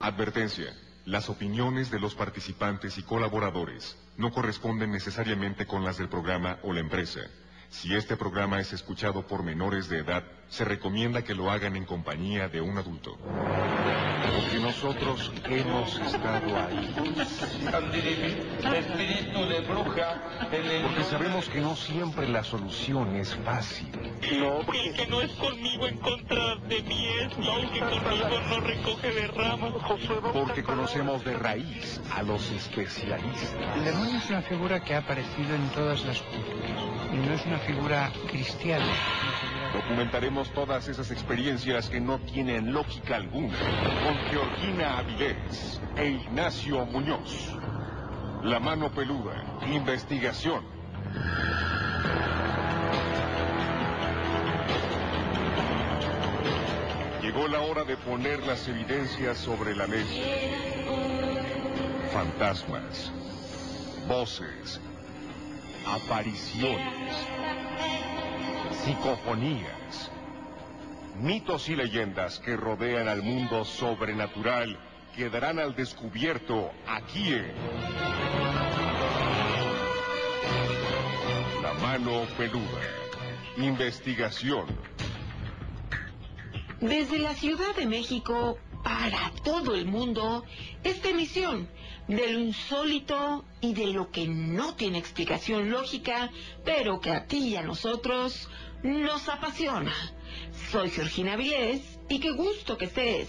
Advertencia. Las opiniones de los participantes y colaboradores no corresponden necesariamente con las del programa o la empresa. Si este programa es escuchado por menores de edad, se recomienda que lo hagan en compañía de un adulto. Porque nosotros hemos estado ahí. Espíritu de bruja. Porque sabemos que no siempre la solución es fácil. No, El que no es conmigo en contra de mí es, y el que conmigo no recoge de ramas. Porque conocemos de raíz a los especialistas. El demonio es una figura que ha aparecido en todas las culturas y no es una figura cristiana. Documentaremos todas esas experiencias que no tienen lógica alguna con Georgina Avilés e Ignacio Muñoz. La mano peluda, investigación. Llegó la hora de poner las evidencias sobre la mesa. Fantasmas, voces, apariciones, psicofonías, mitos y leyendas que rodean al mundo sobrenatural quedarán al descubierto aquí en La mano peluda. Investigación. Desde la Ciudad de México para todo el mundo, esta emisión de lo insólito y de lo que no tiene explicación lógica, pero que a ti y a nosotros nos apasiona. Soy Georgina Vilés y qué gusto que estés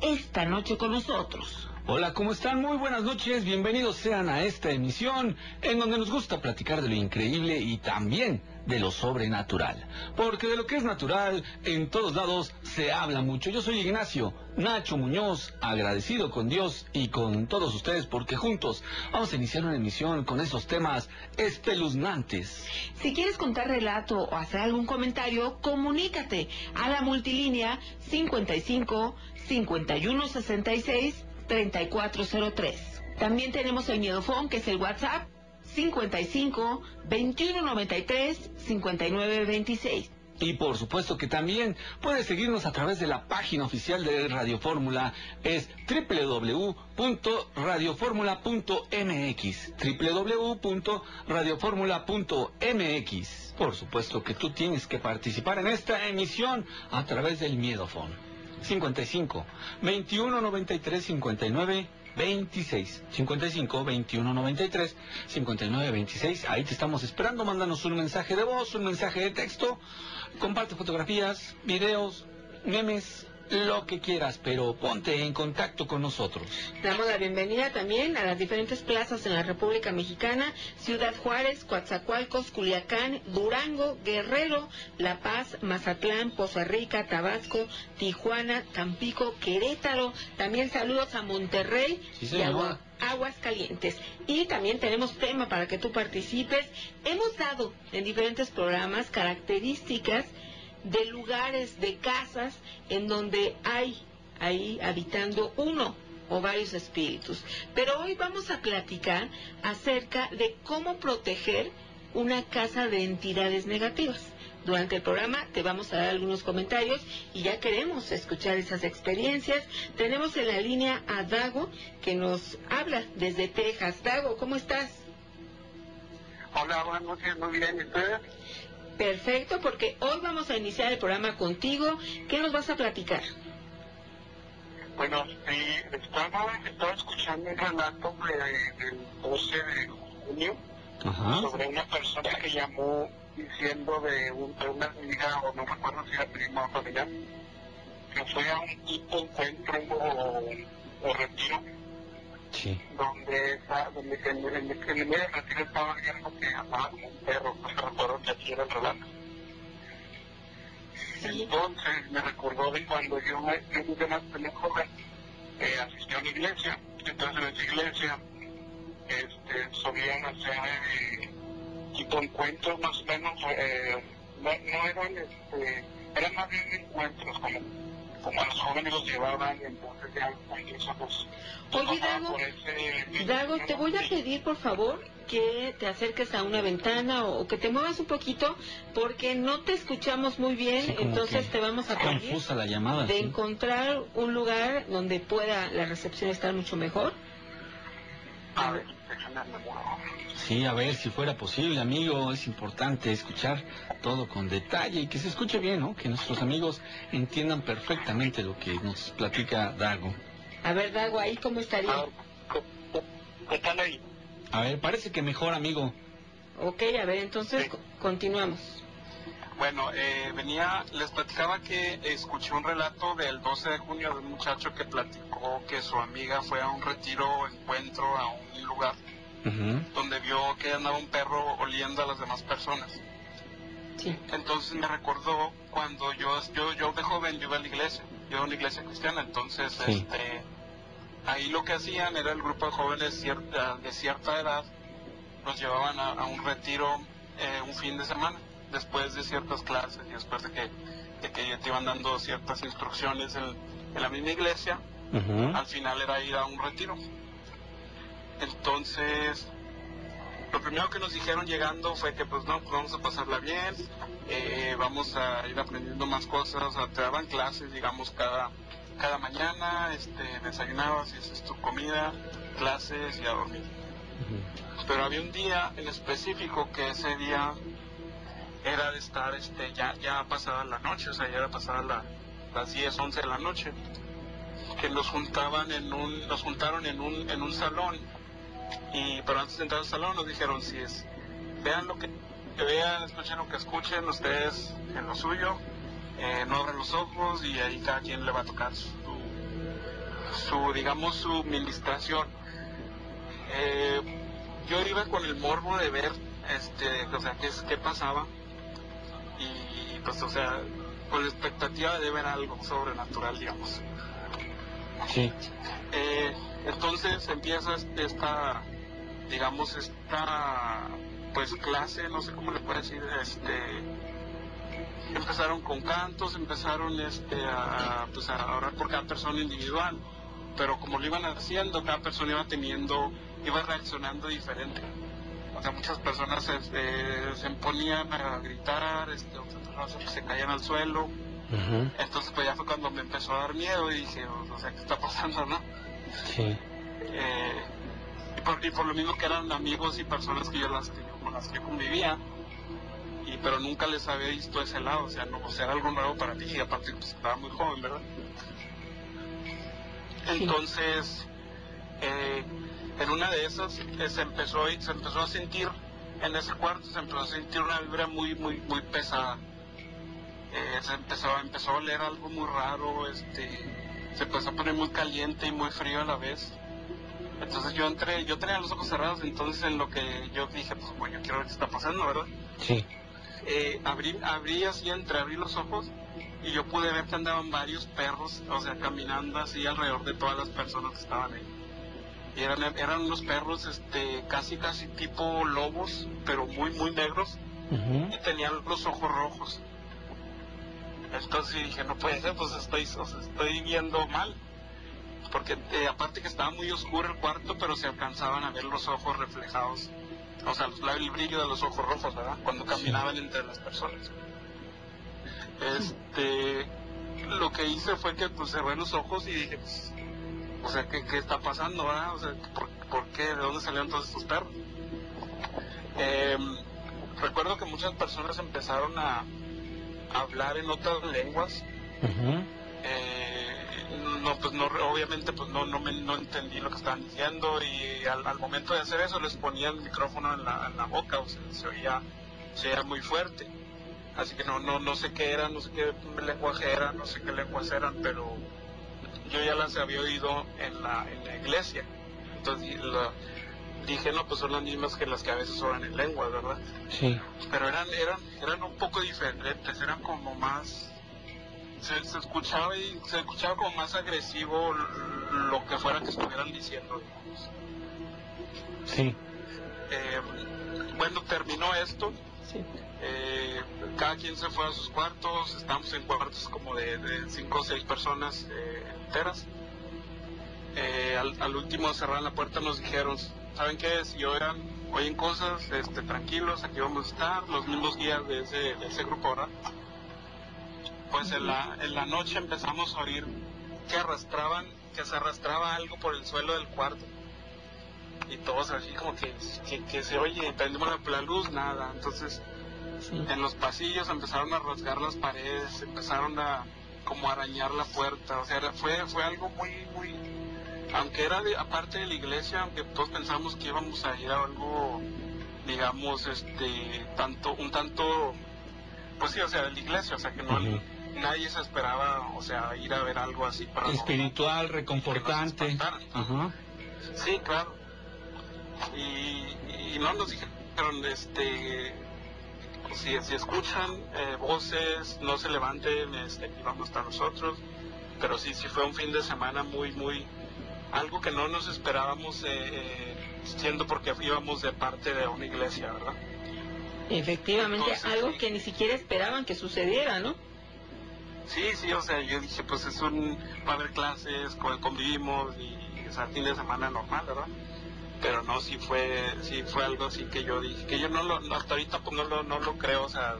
esta noche con nosotros. Hola, ¿cómo están? Muy buenas noches, bienvenidos sean a esta emisión en donde nos gusta platicar de lo increíble y también de lo sobrenatural. Porque de lo que es natural, en todos lados se habla mucho. Yo soy Ignacio Nacho Muñoz, agradecido con Dios y con todos ustedes porque juntos vamos a iniciar una emisión con esos temas espeluznantes. Si quieres contar relato o hacer algún comentario, comunícate a la multilínea 55 51 66 3403. También tenemos el Miedofón, que es el WhatsApp 55 21 93 59 26. Y por supuesto que también puedes seguirnos a través de la página oficial de Radio Fórmula, es www.radioformula.mx, www.radioformula.mx. Por supuesto que tú tienes que participar en esta emisión a través del Miedofón. 55 21 93 59 26 55 21 93 59 26 ahí te estamos esperando. Mándanos un mensaje de voz un mensaje de texto. Comparte fotografías videos memes lo que quieras, pero ponte en contacto con nosotros. Damos la bienvenida también a las diferentes plazas en la República Mexicana, Ciudad Juárez, Coatzacoalcos, Culiacán, Durango, Guerrero, La Paz, Mazatlán, Poza Rica, Tabasco, Tijuana, Tampico, Querétaro. También saludos a Monterrey Sí, y. Agua- Aguas Calientes. Y también tenemos tema para que tú participes. Hemos dado en diferentes programas características de lugares, de casas, en donde hay ahí habitando uno o varios espíritus. Pero hoy vamos a platicar acerca de cómo proteger una casa de entidades negativas. Durante el programa te vamos a dar algunos comentarios y ya queremos escuchar esas experiencias. Tenemos en la línea a Dago que nos habla desde Texas. Dago, ¿cómo estás? Hola, buenas noches, muy bien, ¿y ustedes? Perfecto, porque hoy vamos a iniciar el programa contigo. ¿Qué nos vas a platicar? Bueno, sí, estaba, estaba escuchando un relato de- del 12 de junio Ajá. sobre una persona que llamó diciendo de, un- de una amiga, o no recuerdo si era prima o familiar, que fue a un tipo encuentro o, o retiro Sí. donde, está- donde en, en, en el medio del retiro estaba viendo que andaba como un perro, no recuerdo que aquí era el relato. Sí. Entonces me recordó de cuando yo me yo de más joven eh, asistí a una iglesia, entonces en esa iglesia este, solían hacer eh, tipo encuentros más o menos, eh, no, no eran, este, eran más bien encuentros como como a los jóvenes los llevaban, entonces ya incluso pues... Oye, Dago, por ese- Dago, te voy a pedir, por favor, que te acerques a una ventana o, que te muevas un poquito porque no te escuchamos muy bien, Sí, entonces te vamos a pedir Confusa la llamada. de ¿sí? encontrar un lugar donde pueda la recepción estar mucho mejor. A ver, déjame me muevo. Sí, a ver si fuera posible, amigo. Es importante escuchar todo con detalle y que se escuche bien, ¿no? Que nuestros amigos entiendan perfectamente lo que nos platica Dago. A ver, Dago, ahí cómo estaría. ver, ¿qué- qué- ¿qué tal ahí? A ver, parece que mejor, amigo. Ok, a ver, entonces Sí. continuamos. Bueno, eh, venía, les platicaba que escuché un relato del 12 de junio de un muchacho que platicó que su amiga fue a un retiro, encuentro, a un lugar Donde vio que andaba un perro oliendo a las demás personas. Sí. Entonces me recordó cuando yo, yo, yo de joven yo iba a la iglesia, yo iba a una iglesia cristiana, entonces Sí. este, ahí lo que hacían era el grupo de jóvenes cierta, de cierta edad, los llevaban a, a un retiro eh, un fin de semana, después de ciertas clases y después de que, de que te iban dando ciertas instrucciones en, en la misma iglesia, al final era ir a un retiro. Entonces, lo primero que nos dijeron llegando fue que pues no, pues vamos a pasarla bien, eh, vamos a ir aprendiendo más cosas, o sea, te daban clases, digamos, cada, cada mañana, este, desayunabas y haces tu comida, clases y a dormir. Pero había un día en específico que ese día era de estar este, ya, ya pasada la noche, o sea, ya era pasada la, las 10, 11 de la noche que nos juntaban en un, nos juntaron en un, en un salón y pero antes de entrar al salón nos dijeron si es vean lo que, que vean, escuchen lo que escuchen ustedes en lo suyo, eh, no abran los ojos y ahí cada quien le va a tocar su, su digamos su ministración. Eh, yo iba con el morbo de ver este, o sea, qué, qué pasaba y pues o sea, con la expectativa de ver algo sobrenatural, digamos. Sí. Eh, entonces empieza este- esta, digamos, esta, pues clase, no sé cómo le puedo decir, este, empezaron con cantos, empezaron este, a, pues a orar por cada persona individual, pero como lo iban haciendo, cada persona iba teniendo, iba reaccionando diferente. O sea, muchas personas este, se ponían a gritar, este, otras personas se caían al suelo, entonces pues ya fue cuando me empezó a dar miedo y dije, o sea, ¿qué está pasando, no? Sí. Eh, y, por, y por lo mismo que eran amigos y personas que yo las que con las que convivía, y pero nunca les había visto ese lado, o sea, no, o sea, era algo nuevo para mí y aparte pues, estaba muy joven, ¿verdad? Entonces, eh, en una de esas eh, se empezó y- se empezó a sentir en ese cuarto se empezó a sentir una vibra muy muy muy pesada. Eh, se empezó empezó a oler algo muy raro, este, se empezó a poner muy caliente y muy frío a la vez. Entonces yo entré, yo tenía los ojos cerrados, entonces en lo que yo dije, pues bueno, yo quiero ver qué está pasando, ¿verdad? Sí. Eh, abrí, abrí así, entreabrí los ojos y yo pude ver que andaban varios perros, o sea, caminando así alrededor de todas las personas que estaban ahí. Y eran, eran unos perros, este, casi, casi tipo lobos, pero muy, muy negros, y tenían los ojos rojos. Entonces dije, no puede ser, pues estoy, o sea, estoy viendo mal. Porque eh, aparte que estaba muy oscuro el cuarto, pero se alcanzaban a ver los ojos reflejados. O sea, los- el brillo de los ojos rojos, ¿verdad? Cuando caminaban entre las personas. Este, lo que hice fue que pues cerré los ojos y dije, pues, o sea, ¿qué, qué está pasando, verdad? O sea, ¿por, por qué? ¿De dónde salieron todos estos perros? Em, recuerdo que muchas personas empezaron a, hablar en otras lenguas. Eh, no, pues no, obviamente pues no, no, me, no entendí lo que estaban diciendo y al, al momento de hacer eso les ponía el micrófono en la, en la boca, o sea, se oía, se oía muy fuerte. Así que no, no, no sé qué era, no sé qué lenguaje era, no sé qué lenguas eran, pero yo ya las había oído en la, en la iglesia. Entonces la- dije, no, pues son las mismas que las que a veces oran en lengua, ¿verdad? Sí. pero eran eran eran un poco diferentes eran como más se, se escuchaba y se escuchaba como más agresivo lo que fuera que estuvieran diciendo digamos. Sí. Eh, bueno terminó esto Eh, cada quien se fue a sus cuartos, estamos en cuartos como de, de cinco o seis personas eh, enteras. Eh, al, al último cerrar la puerta nos dijeron, ¿saben qué? Si oigan, oyen cosas, este, tranquilos, aquí vamos a estar, los mismos guías de ese, de ese grupo, ¿verdad? Pues en la, en la noche empezamos a oír que arrastraban, que se arrastraba algo por el suelo del cuarto. Y todos así como que, que, que se oye, prendimos la, la luz, nada. Entonces, en los pasillos empezaron a rasgar las paredes, empezaron a como arañar la puerta. O sea, fue, fue algo muy, muy, aunque era de, aparte de la iglesia, aunque todos pensamos que íbamos a ir a algo, digamos, este, tanto, un tanto, pues sí, o sea, de la iglesia, o sea, que no. Nadie se esperaba, o sea, ir a ver algo así para Espiritual, reconfortante. Ajá. Sí, claro. Y, y no nos dijeron, este, si, si escuchan eh, voces, no se levanten, este, aquí vamos a estar nosotros. Pero sí, sí fue un fin de semana muy, muy, algo que no nos esperábamos, eh, eh, siendo porque íbamos de parte de una iglesia, ¿verdad? Efectivamente, Entonces, algo sí. que ni siquiera esperaban que sucediera, ¿no? Sí, sí, o sea, yo dije, pues es un, va a haber clases, con- convivimos y, o sea, fin de semana normal, ¿verdad? Pero no, sí fue, sí fue algo así que yo dije, que yo no lo, no, hasta ahorita pues no lo, no lo creo, o sea,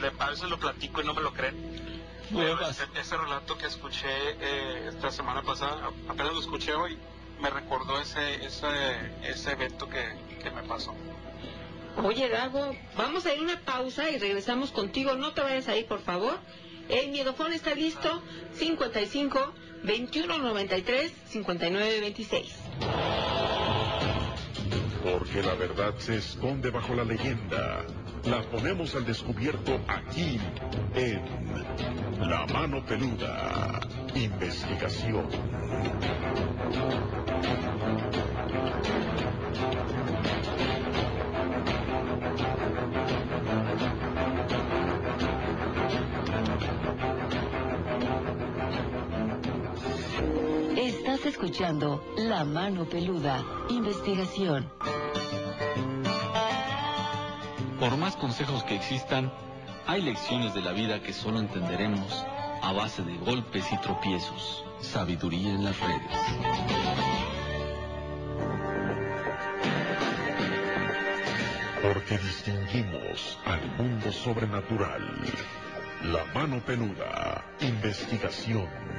le, a veces lo platico y no me lo creen. Pero ese, ese relato que escuché eh, esta semana pasada, apenas lo escuché hoy, me recordó ese, ese, ese evento que, que me pasó. Oye, Dago, vamos a ir a una pausa y regresamos contigo. No te vayas ahí, por favor. El miedofón está listo. 55 21 93 59 26. Porque la verdad se esconde bajo la leyenda. La ponemos al descubierto aquí en La Mano Peluda. Investigación. Estás escuchando La Mano Peluda, investigación. Por más consejos que existan, hay lecciones de la vida que solo entenderemos a base de golpes y tropiezos. Sabiduría en las redes. Porque distinguimos al mundo sobrenatural. La Mano Peluda. Investigación.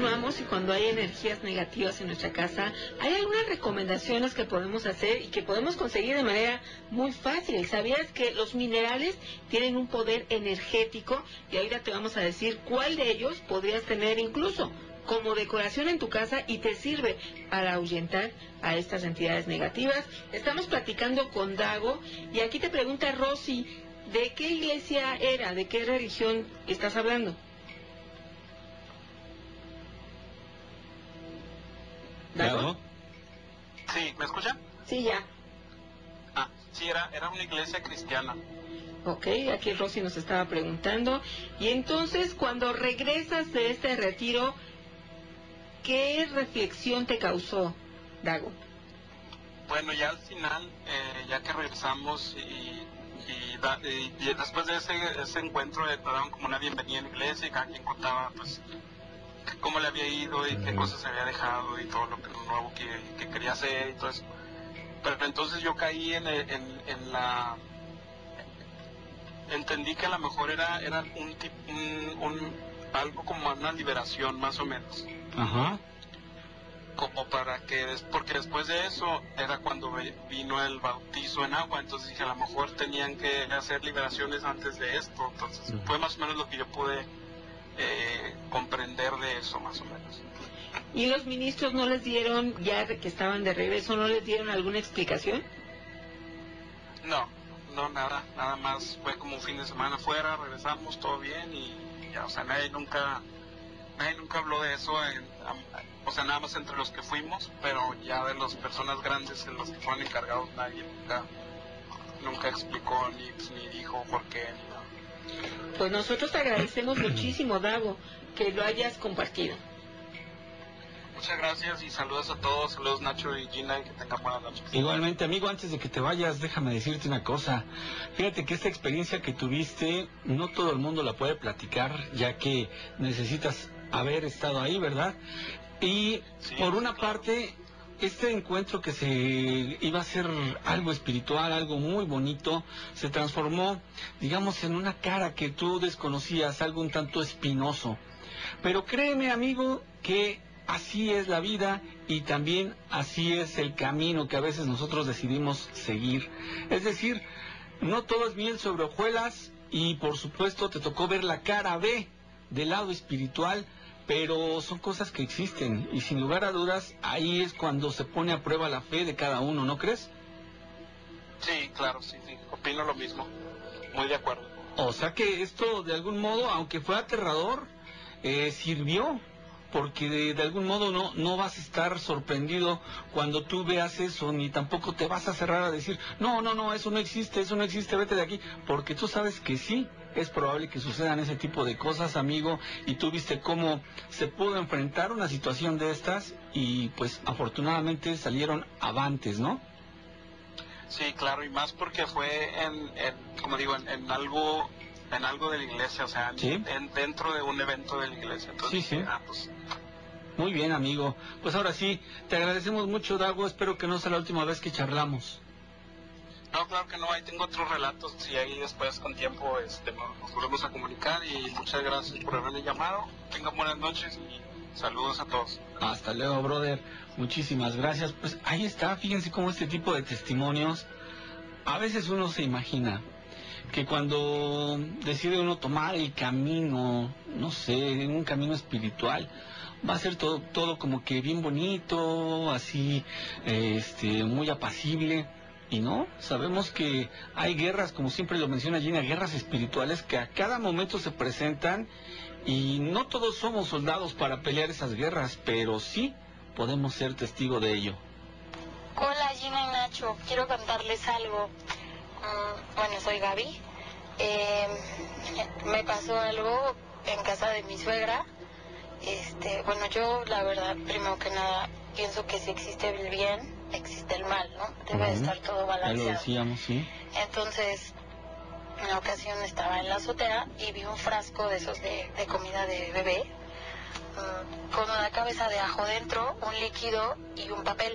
Continuamos y cuando hay energías negativas en nuestra casa, hay algunas recomendaciones que podemos hacer y que podemos conseguir de manera muy fácil. ¿Sabías que los minerales tienen un poder energético? Y ahorita te vamos a decir cuál de ellos podrías tener incluso como decoración en tu casa y te sirve para ahuyentar a estas entidades negativas. Estamos platicando con Dago y aquí te pregunta Rosy, ¿de qué iglesia era? ¿De qué religión estás hablando? ¿Dago? Sí, ¿me escuchan? Sí, ya. Ah, sí, era, era una iglesia cristiana. Ok, aquí Rosy nos estaba preguntando. Y entonces, cuando regresas de este retiro, ¿qué reflexión te causó, Dago? Bueno, ya al final, eh, ya que regresamos y, y, da- y- y después de ese, ese encuentro, eh, daban como una bienvenida en la iglesia y cada quien contaba, pues, cómo le había ido y qué cosas se había dejado y todo lo, que, lo nuevo que, que quería hacer y todo eso. Pero entonces yo caí en, el- en, en la... Entendí que a lo mejor era, era un, un, un- algo como una liberación, más o menos Ajá. como para que des- porque después de eso era cuando vino el bautizo en agua entonces dije a lo mejor tenían que hacer liberaciones antes de esto entonces fue más o menos lo que yo pude eh, comprender de eso más o menos ¿Y los ministros no les dieron, ya que estaban de regreso, no les dieron alguna explicación? no no nada nada más fue como un fin de semana fuera regresamos todo bien y ya o sea nadie nunca nadie nunca habló de eso en- o sea nada más entre los que fuimos pero ya de las personas grandes en los que fueron encargados nadie nunca nunca explicó ni, ni dijo por qué ni nada. Pues nosotros te agradecemos muchísimo, Dago, que lo hayas compartido. muchas gracias y saludos a todos, saludos Nacho y Gina y que tengan buenas noches. Igualmente, amigo, antes de que te vayas, déjame decirte una cosa. Fíjate que esta experiencia que tuviste, no todo el mundo la puede platicar, ya que necesitas haber estado ahí, ¿verdad? Y Sí, por una claro. parte, este encuentro que se iba a ser algo espiritual, algo muy bonito, se transformó, digamos, en una cara que tú desconocías, algo un tanto espinoso. Pero créeme, amigo, que así es la vida y también así es el camino que a veces nosotros decidimos seguir. Es decir, no todo es miel sobre hojuelas y por supuesto te tocó ver la cara B del lado espiritual, pero son cosas que existen y sin lugar a dudas ahí es cuando se pone a prueba la fe de cada uno, ¿no crees? Sí, claro, sí, sí, opino lo mismo. Muy de acuerdo. O sea que esto de algún modo, aunque fue aterrador, eh, sirvió, porque de, de algún modo no, no vas a estar sorprendido cuando tú veas eso, ni tampoco te vas a cerrar a decir, no, no, no, eso no existe, eso no existe, vete de aquí, porque tú sabes que sí, es probable que sucedan ese tipo de cosas, amigo, y tú viste cómo se pudo enfrentar una situación de estas y pues afortunadamente salieron avantes, ¿no? Sí, claro, y más porque fue en, en, como digo, en, en algo en algo de la iglesia, o sea, Sí. en- dentro de un evento de la iglesia. Entonces, Sí, sí. ah, pues, Muy bien, amigo. Pues ahora sí, te agradecemos mucho, Dago. Espero que no sea la última vez que charlamos. No, claro que no, ahí tengo otros relatos y ahí después con tiempo este, nos, volvemos a comunicar y muchas gracias por haberme llamado. Tengan buenas noches y saludos a todos. Hasta luego, brother. Muchísimas gracias. Pues ahí está, fíjense cómo este tipo de testimonios, a veces uno se imagina que cuando decide uno tomar el camino, no sé, un camino espiritual, va a ser todo, todo como que bien bonito, así, este, muy apacible. Y no, sabemos que hay guerras, como siempre lo menciona Gina, guerras espirituales que a cada momento se presentan y no todos somos soldados para pelear esas guerras, pero sí podemos ser testigo de ello. Hola Gina y Nacho, quiero contarles algo. Mm, bueno, soy Gaby. Eh, me pasó algo en casa de mi suegra. Este, bueno, yo la verdad, primero que nada, pienso que si existe el bien, existe el mal, ¿no? Debe de estar todo Ya lo balanceado. decíamos, sí. Entonces, en una ocasión estaba en la azotea y vi un frasco de esos de, de comida de bebé mm, con una cabeza de ajo dentro, un líquido y un papel.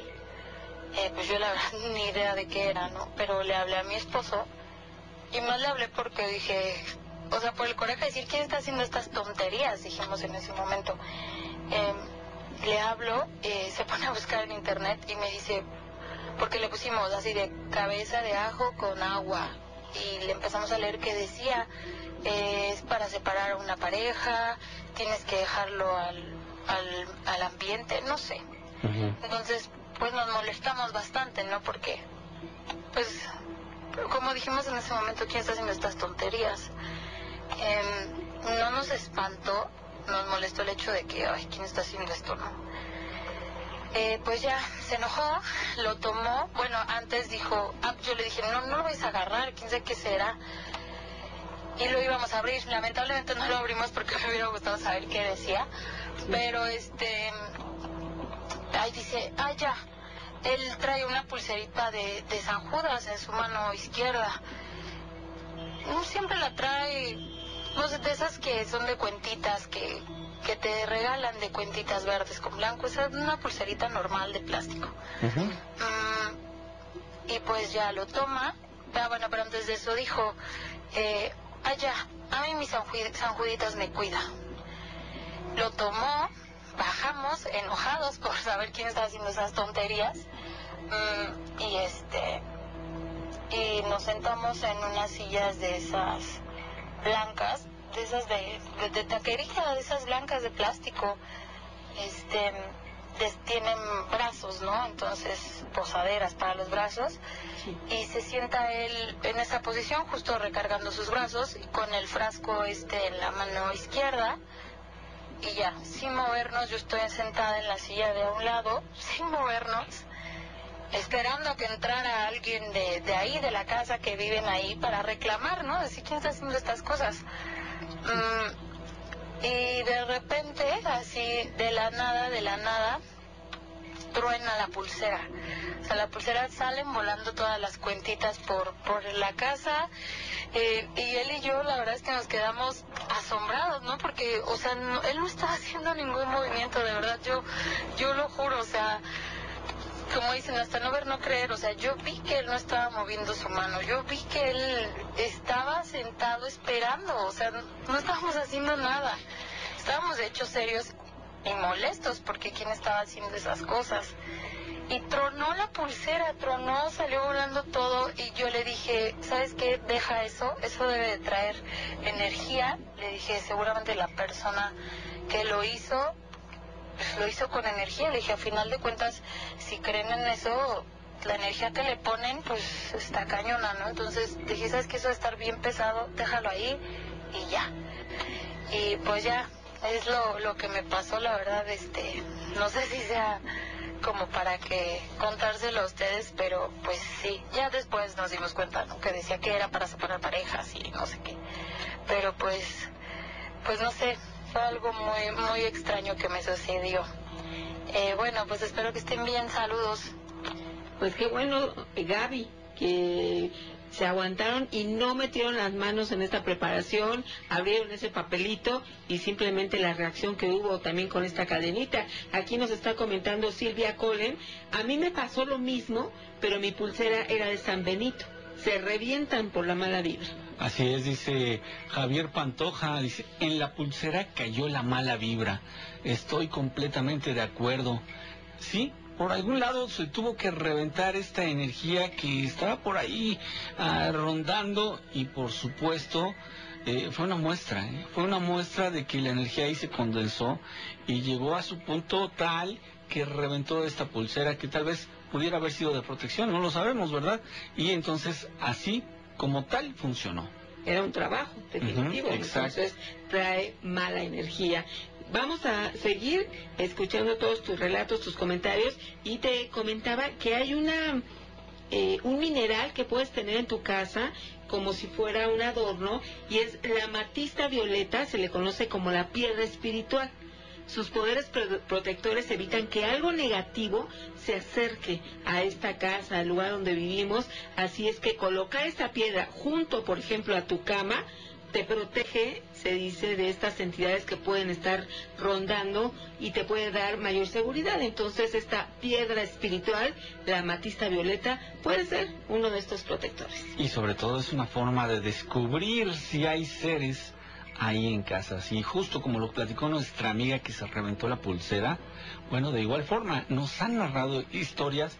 Eh, pues yo la verdad ni idea de qué era, ¿no? Pero le hablé a mi esposo y más le hablé porque dije, o sea, por el coraje de decir, ¿quién está haciendo estas tonterías? Dijimos en ese momento. Em, le hablo, eh, se pone a buscar en internet y me dice, porque le pusimos así de cabeza de ajo con agua y le empezamos a leer que decía eh, es para separar a una pareja, tienes que dejarlo al, al, al ambiente, no sé. Entonces, pues nos molestamos bastante, ¿no? Porque, pues, como dijimos en ese momento, ¿quién está haciendo estas tonterías? Em, no nos espantó, nos molestó el hecho de que, ay, ¿quién está haciendo esto, no? Eh, pues ya, se enojó, lo tomó, bueno, antes dijo, ah, yo le dije, no, no lo vais a agarrar, quién sabe qué será. Y lo íbamos a abrir, lamentablemente no lo abrimos porque me hubiera gustado saber qué decía, pero este, ahí dice, ah, ya, él trae una pulserita de, de San Judas en su mano izquierda. No siempre la trae, no sé, de esas que son de cuentitas, que, que te regalan de cuentitas verdes con blanco. Esa es una pulserita normal de plástico. Mm, y pues ya lo toma. Ah, bueno, pero antes de eso dijo, eh, ya, a mí mis sanjuditas me cuida. Lo tomó, bajamos enojados por saber quién está haciendo esas tonterías. Mm, y este, y nos sentamos en unas sillas de esas blancas, de esas de, de, de taquería, de esas blancas de plástico. Este, tienen brazos, ¿no? Entonces, posaderas para los brazos. Y se sienta él en esa posición, justo recargando sus brazos, con el frasco este en la mano izquierda. Y ya, sin movernos, yo estoy sentada en la silla de a un lado, sin movernos esperando que entrara alguien de, de ahí, de la casa que viven ahí, para reclamar, ¿no? Decir, ¿quién está haciendo estas cosas? Mm, y de repente, así, de la nada, de la nada, truena la pulsera. O sea, la pulsera salen volando todas las cuentitas por, por la casa. eh, y él y yo, la verdad es que nos quedamos asombrados, ¿no? Porque, o sea, no- él no estaba haciendo ningún movimiento, de verdad. Yo, yo lo juro, o sea, como dicen, hasta no ver, no creer. O sea, yo vi que él no estaba moviendo su mano. Yo vi que él estaba sentado esperando. O sea, no, estábamos haciendo nada. Estábamos, de hecho, serios y molestos porque quién estaba haciendo esas cosas. Y tronó la pulsera, tronó, salió volando todo. Y yo le dije, ¿sabes qué? Deja eso. Eso debe de traer energía. Le dije, seguramente la persona que lo hizo lo hizo con energía. Dije, a final de cuentas, si creen en eso, la energía que le ponen, pues está cañona, ¿no? Entonces dije, ¿sabes qué? Eso va estar bien pesado, déjalo ahí y ya. Y pues ya, es lo, lo que me pasó, la verdad, este, no sé si sea como para que contárselo a ustedes, pero pues sí, ya después nos dimos cuenta, ¿no? Que decía que era para separar parejas y no sé qué. Pero pues, pues no sé, algo muy, muy extraño que me sucedió. Eh, bueno, pues espero que estén bien, saludos. Pues qué bueno, Gaby, que se aguantaron y no metieron las manos en esta preparación, abrieron ese papelito y simplemente la reacción que hubo también con esta cadenita. Aquí nos está comentando Silvia Colen, a mí me pasó lo mismo, pero mi pulsera era de San Benito. Se revientan por la mala vibra. Así es, dice Javier Pantoja, dice, en la pulsera cayó la mala vibra. Estoy completamente de acuerdo. Sí, por algún lado se tuvo que reventar esta energía que estaba por ahí ah, rondando y por supuesto eh, fue una muestra, ¿eh? fue una muestra de que la energía ahí se condensó y llegó a su punto tal que reventó esta pulsera que tal vez pudiera haber sido de protección, no lo sabemos, ¿verdad? Y entonces así como tal funcionó. Era un trabajo, definitivo. Ujú, exacto. Entonces trae mala energía. Vamos a seguir escuchando todos tus relatos, tus comentarios. Y te comentaba que hay una eh, un mineral que puedes tener en tu casa como si fuera un adorno y es la matista violeta, se le conoce como la piedra espiritual. Sus poderes pro- protectores evitan que algo negativo se acerque a esta casa, al lugar donde vivimos. Así es que colocar esta piedra junto, por ejemplo, a tu cama, te protege, se dice, de estas entidades que pueden estar rondando y te puede dar mayor seguridad. Entonces, esta piedra espiritual, la amatista violeta, puede ser uno de estos protectores. Y sobre todo es una forma de descubrir si hay seres ahí en casa. Y justo como lo platicó nuestra amiga que se reventó la pulsera, bueno, de igual forma nos han narrado historias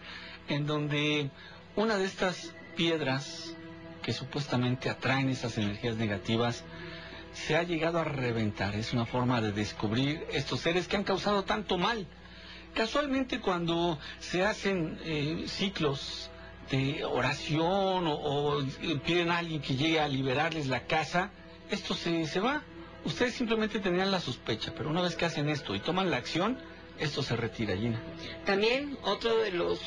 en donde una de estas piedras que supuestamente atraen esas energías negativas se ha llegado a reventar. Es una forma de descubrir estos seres que han causado tanto mal. Casualmente cuando se hacen eh, ciclos de oración o, o piden a alguien que llegue a liberarles la casa, esto se, se va. Ustedes simplemente tenían la sospecha, pero una vez que hacen esto y toman la acción, esto se retira, Gina. También otro de los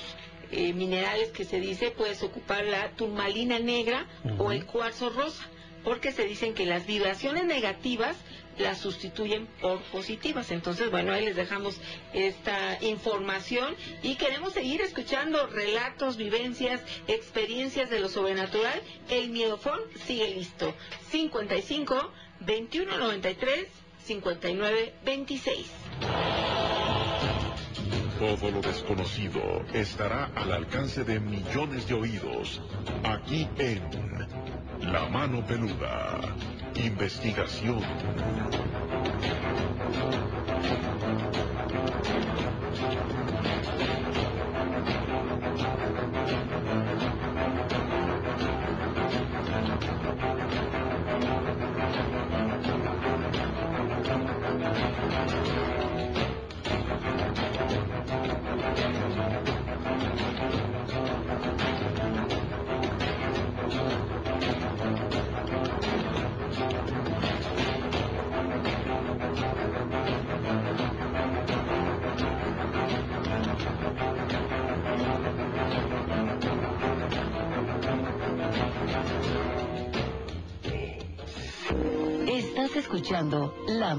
eh, minerales que se dice, puedes ocupar la turmalina negra o el cuarzo rosa, porque se dicen que las vibraciones negativas las sustituyen por positivas. Entonces, bueno, ahí les dejamos esta información y queremos seguir escuchando relatos, vivencias, experiencias de lo sobrenatural. El miedofón sigue listo. 55 21 93 59 26. Todo lo desconocido estará al alcance de millones de oídos. Aquí en La Mano Peluda. Investigación.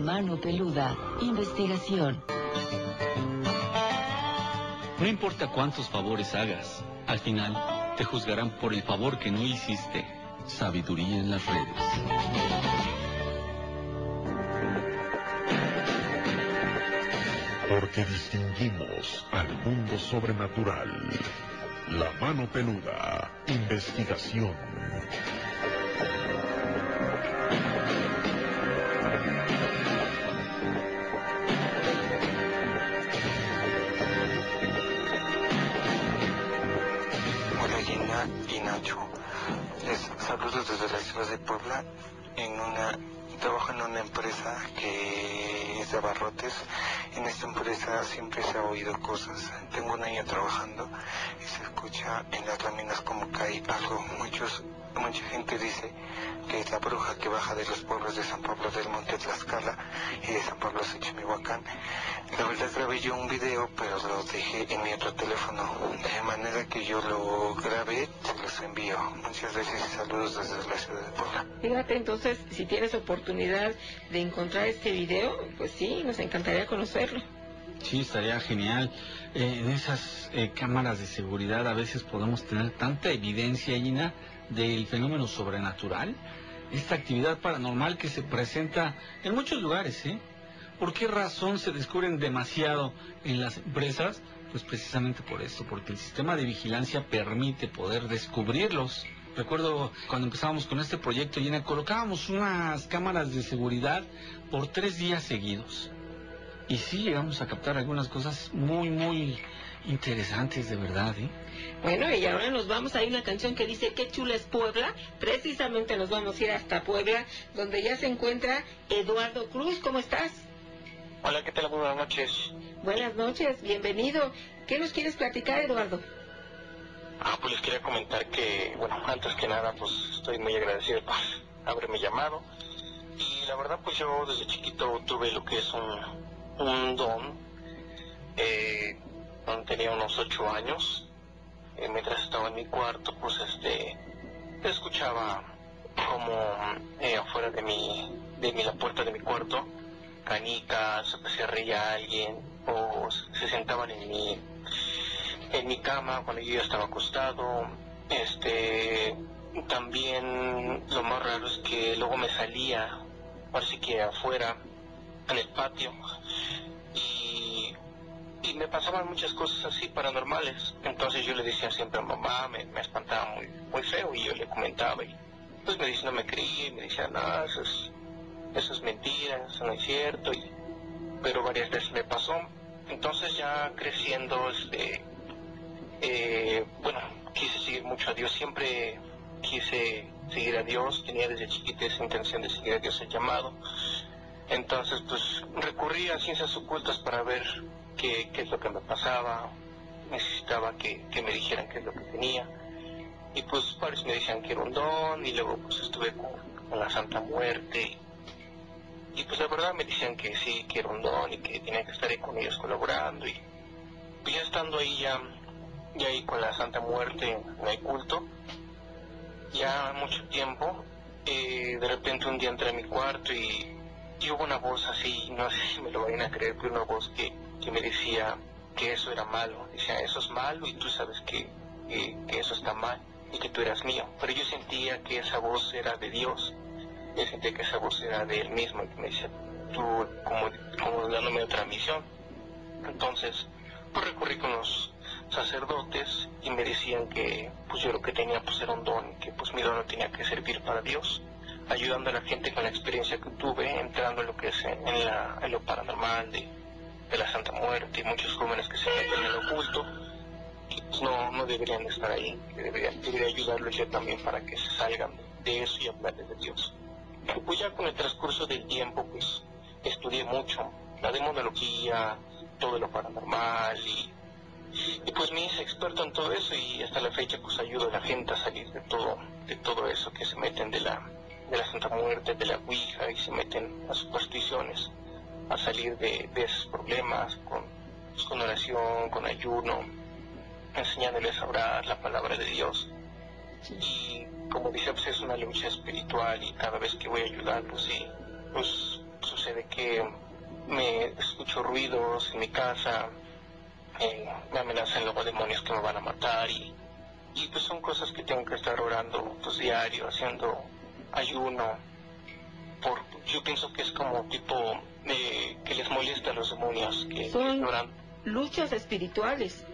Mano Peluda, investigación. No importa cuántos favores hagas, al final te juzgarán por el favor que no hiciste. Sabiduría en las redes. Porque distinguimos al mundo sobrenatural. La mano peluda. Investigación. his name. En esta empresa siempre se ha oído cosas. Tengo un año trabajando y se escucha en las láminas como cae algo. Muchos, mucha gente dice que es la bruja que baja de los pueblos de San Pablo del Monte Tlaxcala y de San Pablo Xochimihuacán. La verdad grabé yo un video, pero lo dejé en mi otro teléfono. De manera que yo lo grabé, se los envío. Muchas gracias y saludos desde la ciudad de Puebla. Fíjate, entonces, si tienes oportunidad de encontrar este video, pues sí, nos encantaría conocerlo. Sí, estaría genial. Eh, en esas eh, cámaras de seguridad a veces podemos tener tanta evidencia, Gina, del fenómeno sobrenatural, esta actividad paranormal que se presenta en muchos lugares, ¿eh? ¿Por qué razón se descubren demasiado en las empresas? Pues precisamente por esto, porque el sistema de vigilancia permite poder descubrirlos. Recuerdo cuando empezábamos con este proyecto, Gina, colocábamos unas cámaras de seguridad por tres días seguidos. Y sí llegamos a captar algunas cosas muy, muy interesantes de verdad, ¿eh? Bueno, y ahora nos vamos, hay una canción que dice qué chula es Puebla, precisamente nos vamos a ir hasta Puebla, donde ya se encuentra Eduardo Cruz, ¿cómo estás? Hola, ¿qué tal? Buenas noches. Buenas noches, bienvenido. ¿Qué nos quieres platicar, Eduardo? Ah, pues les quería comentar que, bueno, antes que nada, pues estoy muy agradecido por haberme llamado. Y la verdad, pues yo desde chiquito tuve lo que es un, un don. Eh, cuando tenía unos ocho años, eh, mientras estaba en mi cuarto, pues este, escuchaba como eh, afuera de mi, de mi, la puerta de mi cuarto, canicas, se reía alguien, o se sentaban en mi, en mi cama cuando yo ya estaba acostado. Este, también lo más raro es que luego me salía, así que afuera, en el patio, y, y me pasaban muchas cosas así paranormales. Entonces yo le decía siempre a mamá, me, me espantaba muy, muy feo, y yo le comentaba, y pues me dice, no me creía, y me decía, no, eso es, eso es mentira, eso no es cierto, y, pero varias veces me pasó. Entonces ya creciendo, este, eh, bueno, quise seguir mucho a Dios, siempre quise seguir a Dios, tenía desde chiquita esa intención de seguir a Dios el llamado. Entonces, pues recurrí a ciencias ocultas para ver qué, qué es lo que me pasaba, necesitaba que, que, me dijeran qué es lo que tenía. Y pues varios me decían que era un don, y luego pues estuve con, la Santa Muerte. Y pues la verdad me decían que sí, que era un don y que tenía que estar ahí con ellos colaborando. Y pues ya estando ahí ya y ahí con la Santa Muerte en el culto, ya mucho tiempo, eh, de repente un día entré a mi cuarto y, y, hubo una voz así, no sé si me lo vayan a creer, pero una voz que, que me decía que eso era malo, decía, eso es malo y tú sabes que, que, eso está mal y que tú eras mío, pero yo sentía que esa voz era de Dios, yo sentía que esa voz era de Él mismo, y que me decía, tú como, como dándome otra misión. Entonces, pues recurrí con los sacerdotes y me decían que pues yo lo que tenía pues era un don, que pues mi don no tenía que servir para Dios, ayudando a la gente con la experiencia que tuve, entrando en lo que es en, la, en lo paranormal de, la Santa Muerte y muchos jóvenes que se meten en el oculto, pues no, no deberían estar ahí, debería, debería ayudarlos yo también para que se salgan de eso y hablarles de Dios. Pues ya con el transcurso del tiempo pues estudié mucho la demonología, todo lo paranormal y y pues me hice experto en todo eso y hasta la fecha pues ayudo a la gente a salir de todo de todo eso que se meten de la de la Santa Muerte de la Ouija y se meten a supersticiones a salir de, de esos problemas con, pues, con oración con ayuno enseñándoles a orar la palabra de Dios. Y como dice pues es una lucha espiritual y cada vez que voy a ayudar pues sí pues sucede que me escucho ruidos en mi casa eh, me amenazan luego demonios que me van a matar y, y pues son cosas que tengo que estar orando pues diario, haciendo ayuno. Por, yo pienso que es como tipo eh, que les molesta a los demonios que Son- oran. Luchas espirituales.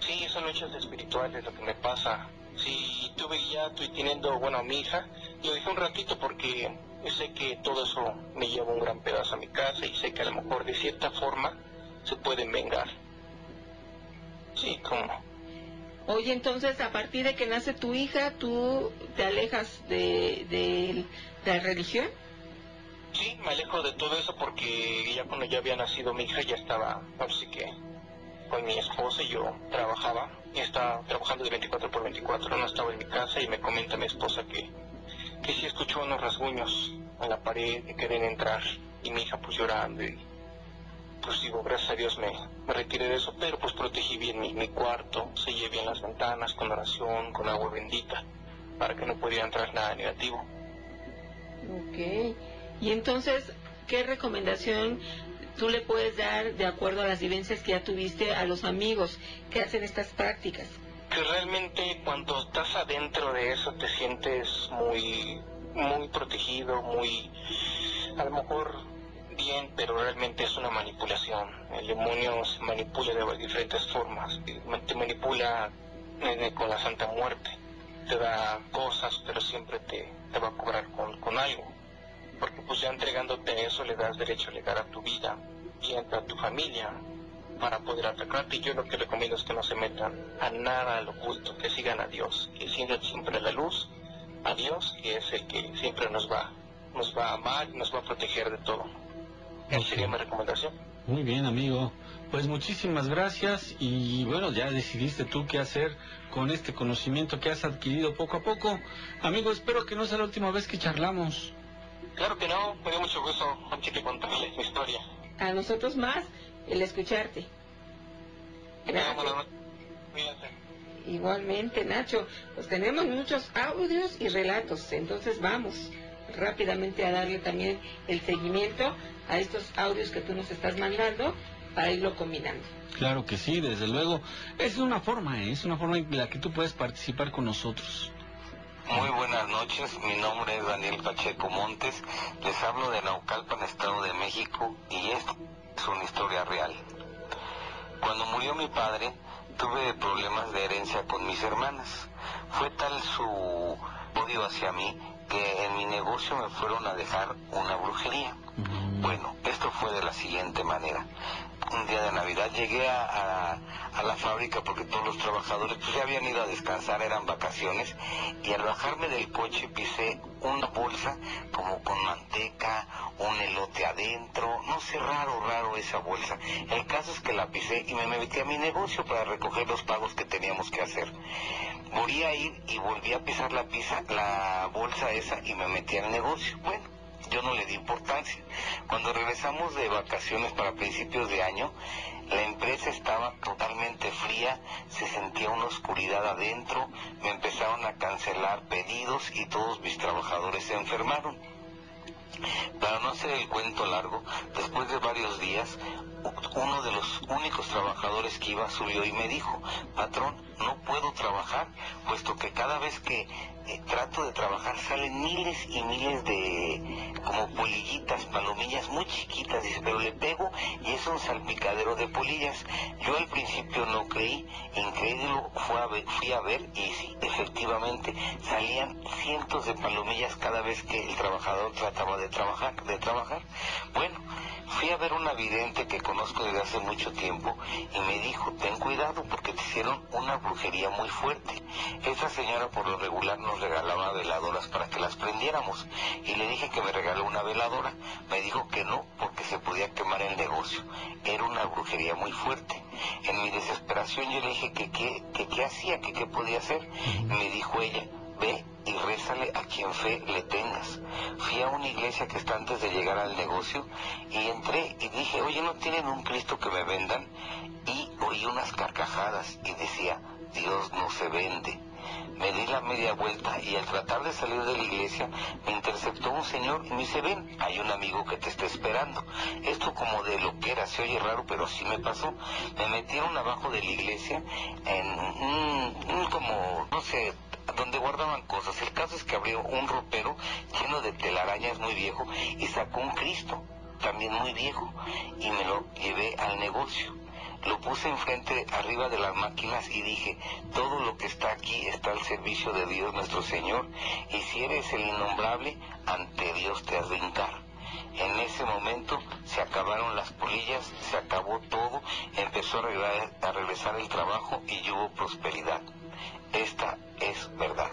Sí, son luchas espirituales lo que me pasa. Si tuve ya estoy teniendo, bueno, a mi hija, lo dejé un ratito porque sé que todo eso me lleva un gran pedazo a mi casa y sé que a lo mejor de cierta forma se pueden vengar. Sí, como. Oye, entonces a partir de que nace tu hija, tú te alejas de, de la religión. Sí, me alejo de todo eso porque ya cuando ya había nacido mi hija ya estaba, así que con mi esposa y yo trabajaba, estaba trabajando de 24 por 24, no estaba en mi casa y me comenta mi esposa que, que sí escuchó unos rasguños en la pared que querían entrar y mi hija pues llorando y pues digo, gracias a Dios me, me retiré de eso, pero pues protegí bien mi, mi cuarto, sellé bien las ventanas con oración, con agua bendita, para que no pudiera entrar nada negativo. Ok. Y entonces, ¿qué recomendación tú le puedes dar de acuerdo a las vivencias que ya tuviste a los amigos que hacen estas prácticas? que realmente cuando estás adentro de eso te sientes muy muy protegido, muy a lo mejor bien, pero realmente es una manipulación. El demonio se manipula de diferentes formas. Te manipula con la Santa Muerte. Te da cosas, pero siempre te, te va a cobrar con, con algo. Porque pues ya entregándote eso le das derecho legal a tu vida y a tu familia para poder atacarte. Y yo lo que recomiendo es que no se metan a nada al oculto, que sigan a Dios, que sigan siempre la luz, a Dios, que es el que siempre nos va, nos va a amar y nos va a proteger de todo. Esa sería mi recomendación. Muy bien, amigo. Pues muchísimas gracias y bueno, ya decidiste tú qué hacer con este conocimiento que has adquirido poco a poco. Amigo, espero que no sea la última vez que charlamos. Claro que no, me dio mucho gusto, que contarles mi historia. A nosotros más el escucharte. Gracias. Igualmente, Nacho, pues tenemos muchos audios y relatos, entonces vamos rápidamente a darle también el seguimiento a estos audios que tú nos estás mandando para irlo combinando. Claro que sí, desde luego. Es una forma, ¿eh? es una forma en la que tú puedes participar con nosotros. Muy buenas noches, mi nombre es Daniel Pacheco Montes, les hablo de Naucalpan, Estado de México, y esta es una historia real. Cuando murió mi padre, tuve problemas de herencia con mis hermanas. Fue tal su odio hacia mí que en mi negocio me fueron a dejar una brujería. Bueno, fue de la siguiente manera. Un día de Navidad llegué a, la fábrica porque todos los trabajadores pues ya habían ido a descansar, eran vacaciones, y al bajarme del coche pisé una bolsa como con manteca, un elote adentro, no sé, raro, raro esa bolsa. El caso es que la pisé y me metí a mi negocio para recoger los pagos que teníamos que hacer. Volví a ir y volví a pisar la la bolsa esa y me metí al negocio. Bueno, yo no le di importancia. Cuando regresamos de vacaciones para principios de año, la empresa estaba totalmente fría, se sentía una oscuridad adentro, me empezaron a cancelar pedidos y todos mis trabajadores se enfermaron. Para no hacer el cuento largo, después de varios días, uno de los únicos trabajadores que iba subió y me dijo, patrón, no puedo trabajar, puesto que cada vez que eh, trato de trabajar salen miles y miles de como polillitas, palomillas muy chiquitas, dice, pero le pego y es un salpicadero de polillas. Yo al principio no creí, incrédulo fue a ver- fui a ver y efectivamente salían cientos de palomillas cada vez que el trabajador trataba de trabajar, de trabajar. Bueno, fui a ver una vidente que conozco desde hace mucho tiempo y me dijo, ten cuidado porque te hicieron una brujería muy fuerte. Esa señora por lo regular nos regalaba veladoras para que las prendiéramos y le dije que me regaló una veladora. Me dijo que no porque se podía quemar el negocio. Era una brujería muy fuerte. En mi desesperación yo le dije que qué que, qué hacía, que qué podía hacer. Y me dijo ella, ve y rézale a quien fe le tengas. Fui a una iglesia que está antes de llegar al negocio y entré y dije, oye, ¿no tienen un Cristo que me vendan? Y oí unas carcajadas y decía, Dios no se vende. Me di la media vuelta y al tratar de salir de la iglesia me interceptó un señor y me dice, ven, hay un amigo que te está esperando. Esto como de lo que era, se oye raro, pero sí me pasó. Me metieron abajo de la iglesia en un, como, no sé, donde guardaban cosas. El caso es que abrió un ropero lleno de telarañas muy viejo y sacó un Cristo, también muy viejo, y me lo llevé al negocio. Lo puse enfrente, arriba de las máquinas y dije, todo lo que está aquí está al servicio de Dios nuestro Señor, y si eres el innombrable, ante Dios te has de hincar. En ese momento se acabaron las polillas, se acabó todo, empezó a regresar, el trabajo y hubo prosperidad. Esta es verdad.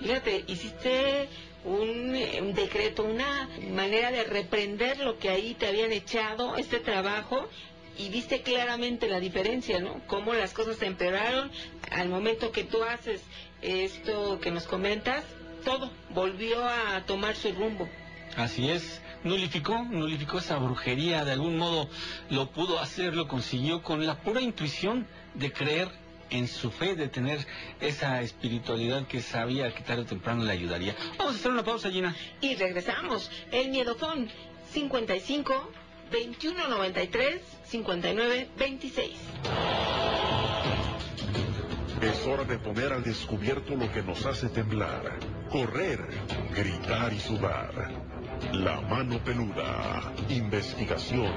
Fíjate, hiciste un, eh, un decreto, una manera de reprender lo que ahí te habían echado, este trabajo, y viste claramente la diferencia, ¿no? Cómo las cosas se empeoraron al momento que tú haces esto que nos comentas, todo volvió a tomar su rumbo. Así es, nulificó, nulificó esa brujería, de algún modo lo pudo hacer, lo consiguió con la pura intuición de creer en su fe, de tener esa espiritualidad que sabía que tarde o temprano le ayudaría. Vamos a hacer una pausa, Gina. Y regresamos. El Miedofón 55 2193 5926. Es hora de poner al descubierto lo que nos hace temblar, correr, gritar y sudar. La mano peluda. Investigación.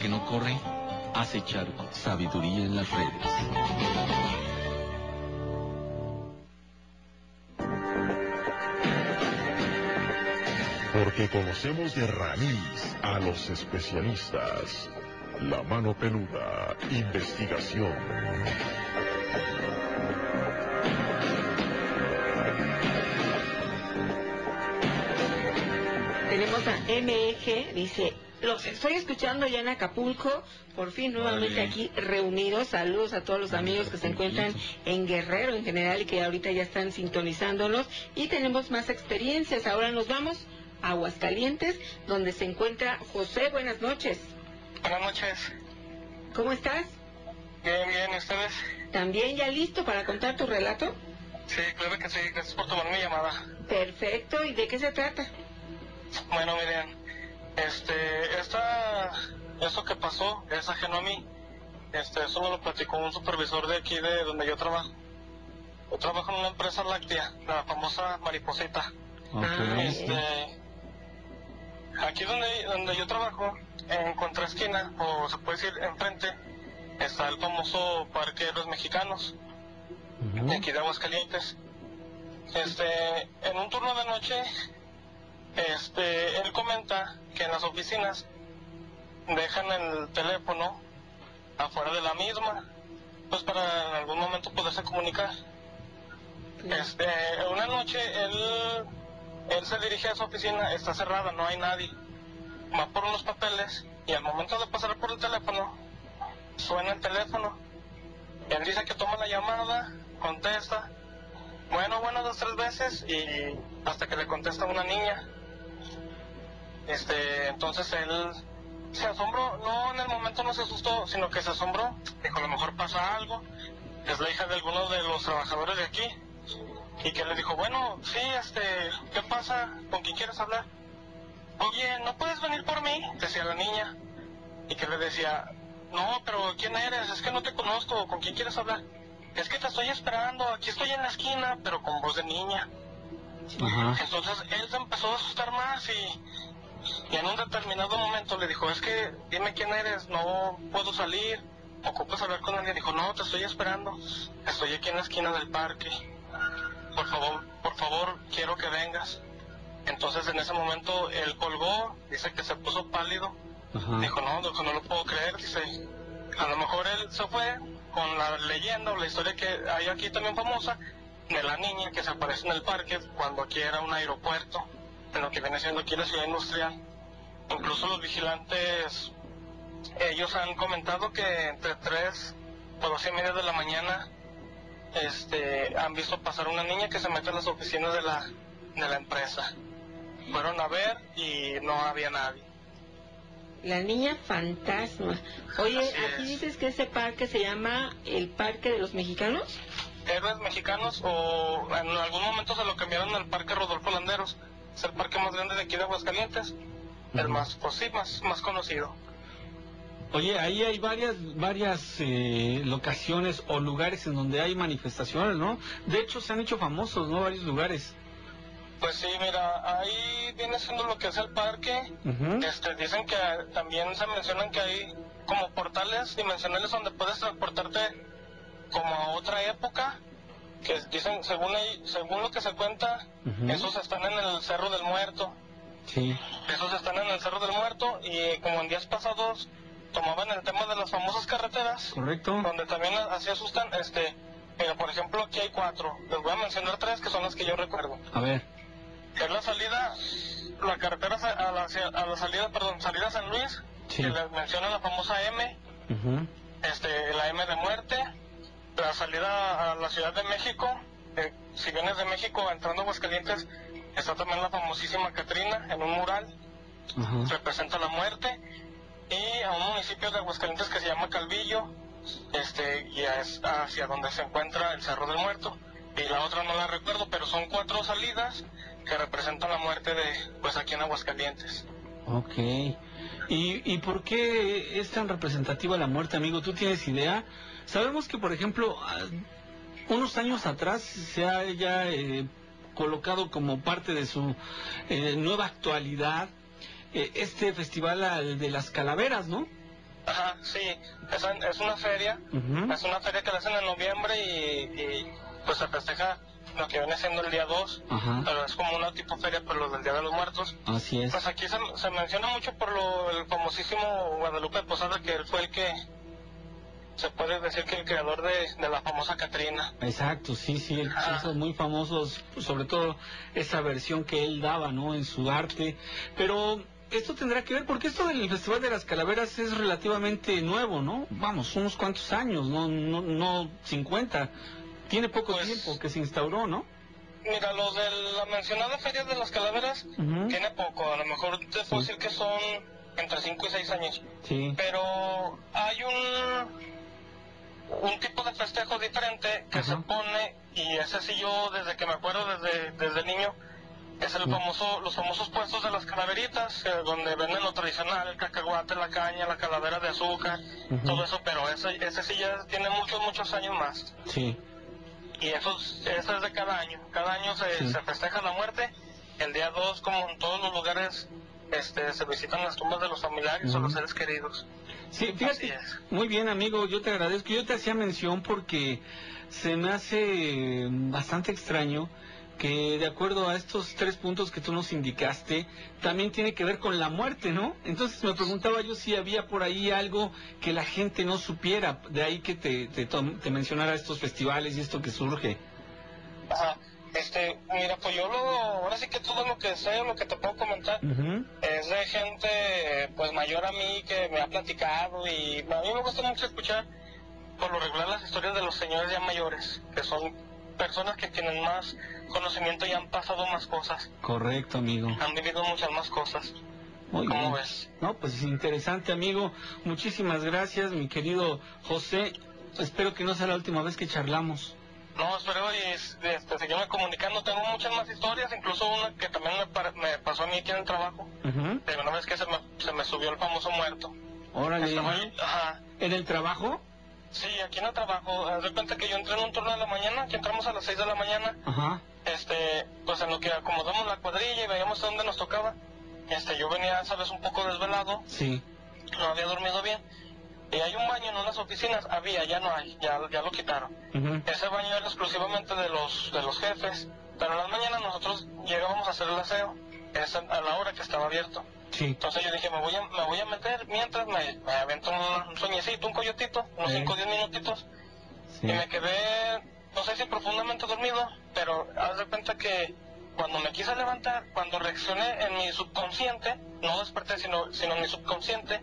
Que no corre, hace echar sabiduría en las redes. Porque conocemos de raíz a los especialistas. La mano peluda. Investigación. Tenemos a MEG, dice, los estoy escuchando ya en Acapulco, por fin nuevamente Vale. aquí reunidos. Saludos a todos los amigos que se encuentran en Guerrero en general y que ahorita ya están sintonizándonos. Y tenemos más experiencias. Ahora nos vamos a Aguascalientes, donde se encuentra José. Buenas noches. Buenas noches. ¿Cómo estás? Bien, bien, ¿y ustedes? ¿También ya listo para contar tu relato? Sí, claro que sí. Gracias por tomar mi llamada. Perfecto. ¿Y de qué se trata? Bueno, miren, este, esta, eso que pasó es ajeno a mí. Este, eso me lo platicó un supervisor de aquí de donde yo trabajo. Yo trabajo en una empresa láctea, la famosa Mariposita. Este, aquí donde, donde yo trabajo, en contraesquina, o se puede decir enfrente, está el famoso Parque de los Mexicanos, de aquí de Aguascalientes. Este, en un turno de noche, este, él comenta que en las oficinas dejan el teléfono afuera de la misma, pues para en algún momento poderse comunicar. Este, una noche él, él se dirige a su oficina, está cerrada, no hay nadie. Va por unos papeles y al momento de pasar por el teléfono, suena el teléfono. Él dice que toma la llamada, contesta. Bueno, bueno, dos, tres veces y hasta que le contesta una niña. Este, entonces él se asombró, no en el momento no se asustó, sino que se asombró. Dijo, a lo mejor pasa algo. Es la hija de alguno de los trabajadores de aquí. Y que le dijo, bueno, sí, este, ¿qué pasa? ¿Con quién quieres hablar? Oye, ¿no puedes venir por mí? Decía la niña. Y que le decía, no, pero ¿quién eres? Es que no te conozco, ¿con quién quieres hablar? Es que te estoy esperando, aquí estoy en la esquina, pero con voz de niña. Entonces él se empezó a asustar más y, y en un determinado momento le dijo, es que dime quién eres, no puedo salir, ocupas hablar con alguien. Dijo, no, te estoy esperando, estoy aquí en la esquina del parque. Por favor, por favor, quiero que vengas. Entonces en ese momento él colgó, dice que se puso pálido. Dijo, no, dijo, no lo puedo creer, dice, a lo mejor él se fue con la leyenda o la historia que hay aquí también famosa de la niña que se aparece en el parque cuando aquí era un aeropuerto, en lo que viene siendo aquí la ciudad industrial. Incluso los vigilantes, ellos han comentado que entre 3 o 2 y media de la mañana este, han visto pasar una niña que se mete en las oficinas de la, de la empresa. Fueron a ver y no había nadie. La niña fantasma. Oye, aquí dices que ese parque se llama el Parque de los Mexicanos. Héroes mexicanos o en algún momento se lo cambiaron al Parque Rodolfo Landeros. Es el parque más grande de aquí de Aguascalientes. El más, pues sí, más, más conocido. Oye, ahí hay varias varias eh, locaciones o lugares en donde hay manifestaciones, ¿no? De hecho, se han hecho famosos, ¿no? Varios lugares. Pues sí, mira, ahí viene siendo lo que es el parque. este, dicen que también se mencionan que hay como portales dimensionales donde puedes transportarte como a otra época. Que dicen, según, según lo que se cuenta, esos están en el Cerro del Muerto. Sí. Esos están en el Cerro del Muerto y como en días pasados tomaban el tema de las famosas carreteras. Correcto. Donde también así asustan, este, mira, por ejemplo, aquí hay cuatro. Les voy a mencionar tres que son las que yo recuerdo. A ver. Es la salida, la carretera a la, a la salida, perdón, salida San Luis, Sí. que les menciona la famosa M, Ujú. este, la M de muerte, la salida a la Ciudad de México, eh, si vienes de México entrando a Aguascalientes, está también la famosísima Catrina en un mural, representa la muerte, y a un municipio de Aguascalientes que se llama Calvillo, este, y es hacia donde se encuentra el Cerro del Muerto, y la otra no la recuerdo, pero son cuatro salidas que representan la muerte de, pues aquí en Aguascalientes. Ok. ¿Y, ¿Y por qué es tan representativa la muerte, amigo? ¿Tú tienes idea? Sabemos que, por ejemplo, ah, unos años atrás se ha ya eh, colocado como parte de su eh, nueva actualidad eh, este festival al de las calaveras, ¿no? Ajá, sí, es, es una feria, es una feria que la hacen en noviembre y, y, pues se festeja lo que viene siendo el día 2, Ajá. pero es como una tipo feria, pero lo del Día de los Muertos. Así es. Pues aquí se, se menciona mucho por lo, el famosísimo Guadalupe Posada, que él fue el que, se puede decir que el creador de, de la famosa Catrina. Exacto, sí, sí, él hizo muy famosos, sobre todo esa versión que él daba, ¿no? En su arte. Pero esto tendrá que ver, porque esto del Festival de las Calaveras es relativamente nuevo, ¿no? Vamos, unos cuantos años, no, no, no 50. Tiene poco Pues tiempo que se instauró, ¿no? Mira, los de la mencionada Feria de las Calaveras tiene poco, a lo mejor te puedo decir que son entre 5 y 6 años. Sí. Pero hay un un tipo de festejo diferente que se pone y ese sí yo desde que me acuerdo desde desde niño es el famoso los famosos puestos de las calaveritas eh, donde venden lo tradicional el cacahuate la caña la calavera de azúcar todo eso pero ese ese sí ya tiene muchos muchos años más Sí. Y eso es, eso es de cada año. Cada año se, Sí. se festeja la muerte. El día 2 como en todos los lugares este se visitan las tumbas de los familiares o los seres queridos. Sí, fíjate, muy bien amigo, yo te agradezco. Yo te hacía mención porque se me hace bastante extraño que de acuerdo a estos tres puntos que tú nos indicaste, también tiene que ver con la muerte, ¿no? Entonces me preguntaba yo si había por ahí algo que la gente no supiera, de ahí que te, te, te mencionara estos festivales y esto que surge. Ajá. Este, mira, pues yo lo, ahora sí que todo lo que sé, lo que te puedo comentar, es de gente, pues mayor a mí, que me ha platicado y a mí me gusta mucho escuchar, por lo regular, las historias de los señores ya mayores, que son personas que tienen más conocimiento y han pasado más cosas, Correcto, amigo. han vivido muchas más cosas. Muy ¿Cómo bien. ves? No, pues es interesante, amigo. Muchísimas gracias, mi querido José. Espero que no sea la última vez que charlamos. No, espero y este, seguirme comunicando. Tengo muchas más historias, incluso una que también me, me pasó a mí aquí en el trabajo. Ujú. De una vez que se me, se me subió el famoso muerto. Órale. Estaba ahí, ajá. ¿En el trabajo? Sí, aquí en el trabajo. De repente que yo entré en un turno de la mañana, que entramos a las 6 de la mañana, Ajá. este, pues en lo que acomodamos la cuadrilla y veíamos a dónde nos tocaba, este, yo venía, sabes, un poco desvelado, Sí. no había dormido bien. Y hay un baño en unas oficinas, había, ya no hay, ya, ya lo quitaron. Ese baño era exclusivamente de los, de los jefes, pero en las mañanas nosotros llegábamos a hacer el aseo, es a la hora que estaba abierto. Sí. Entonces yo dije, me voy a, me voy a meter mientras me, me avento un, sueñecito, un coyotito, unos Sí. 5 o 10 minutitos. Sí. Y me quedé, no sé si profundamente dormido, pero haz de cuenta que cuando me quise levantar, cuando reaccioné en mi subconsciente, no desperté, sino, sino en mi subconsciente,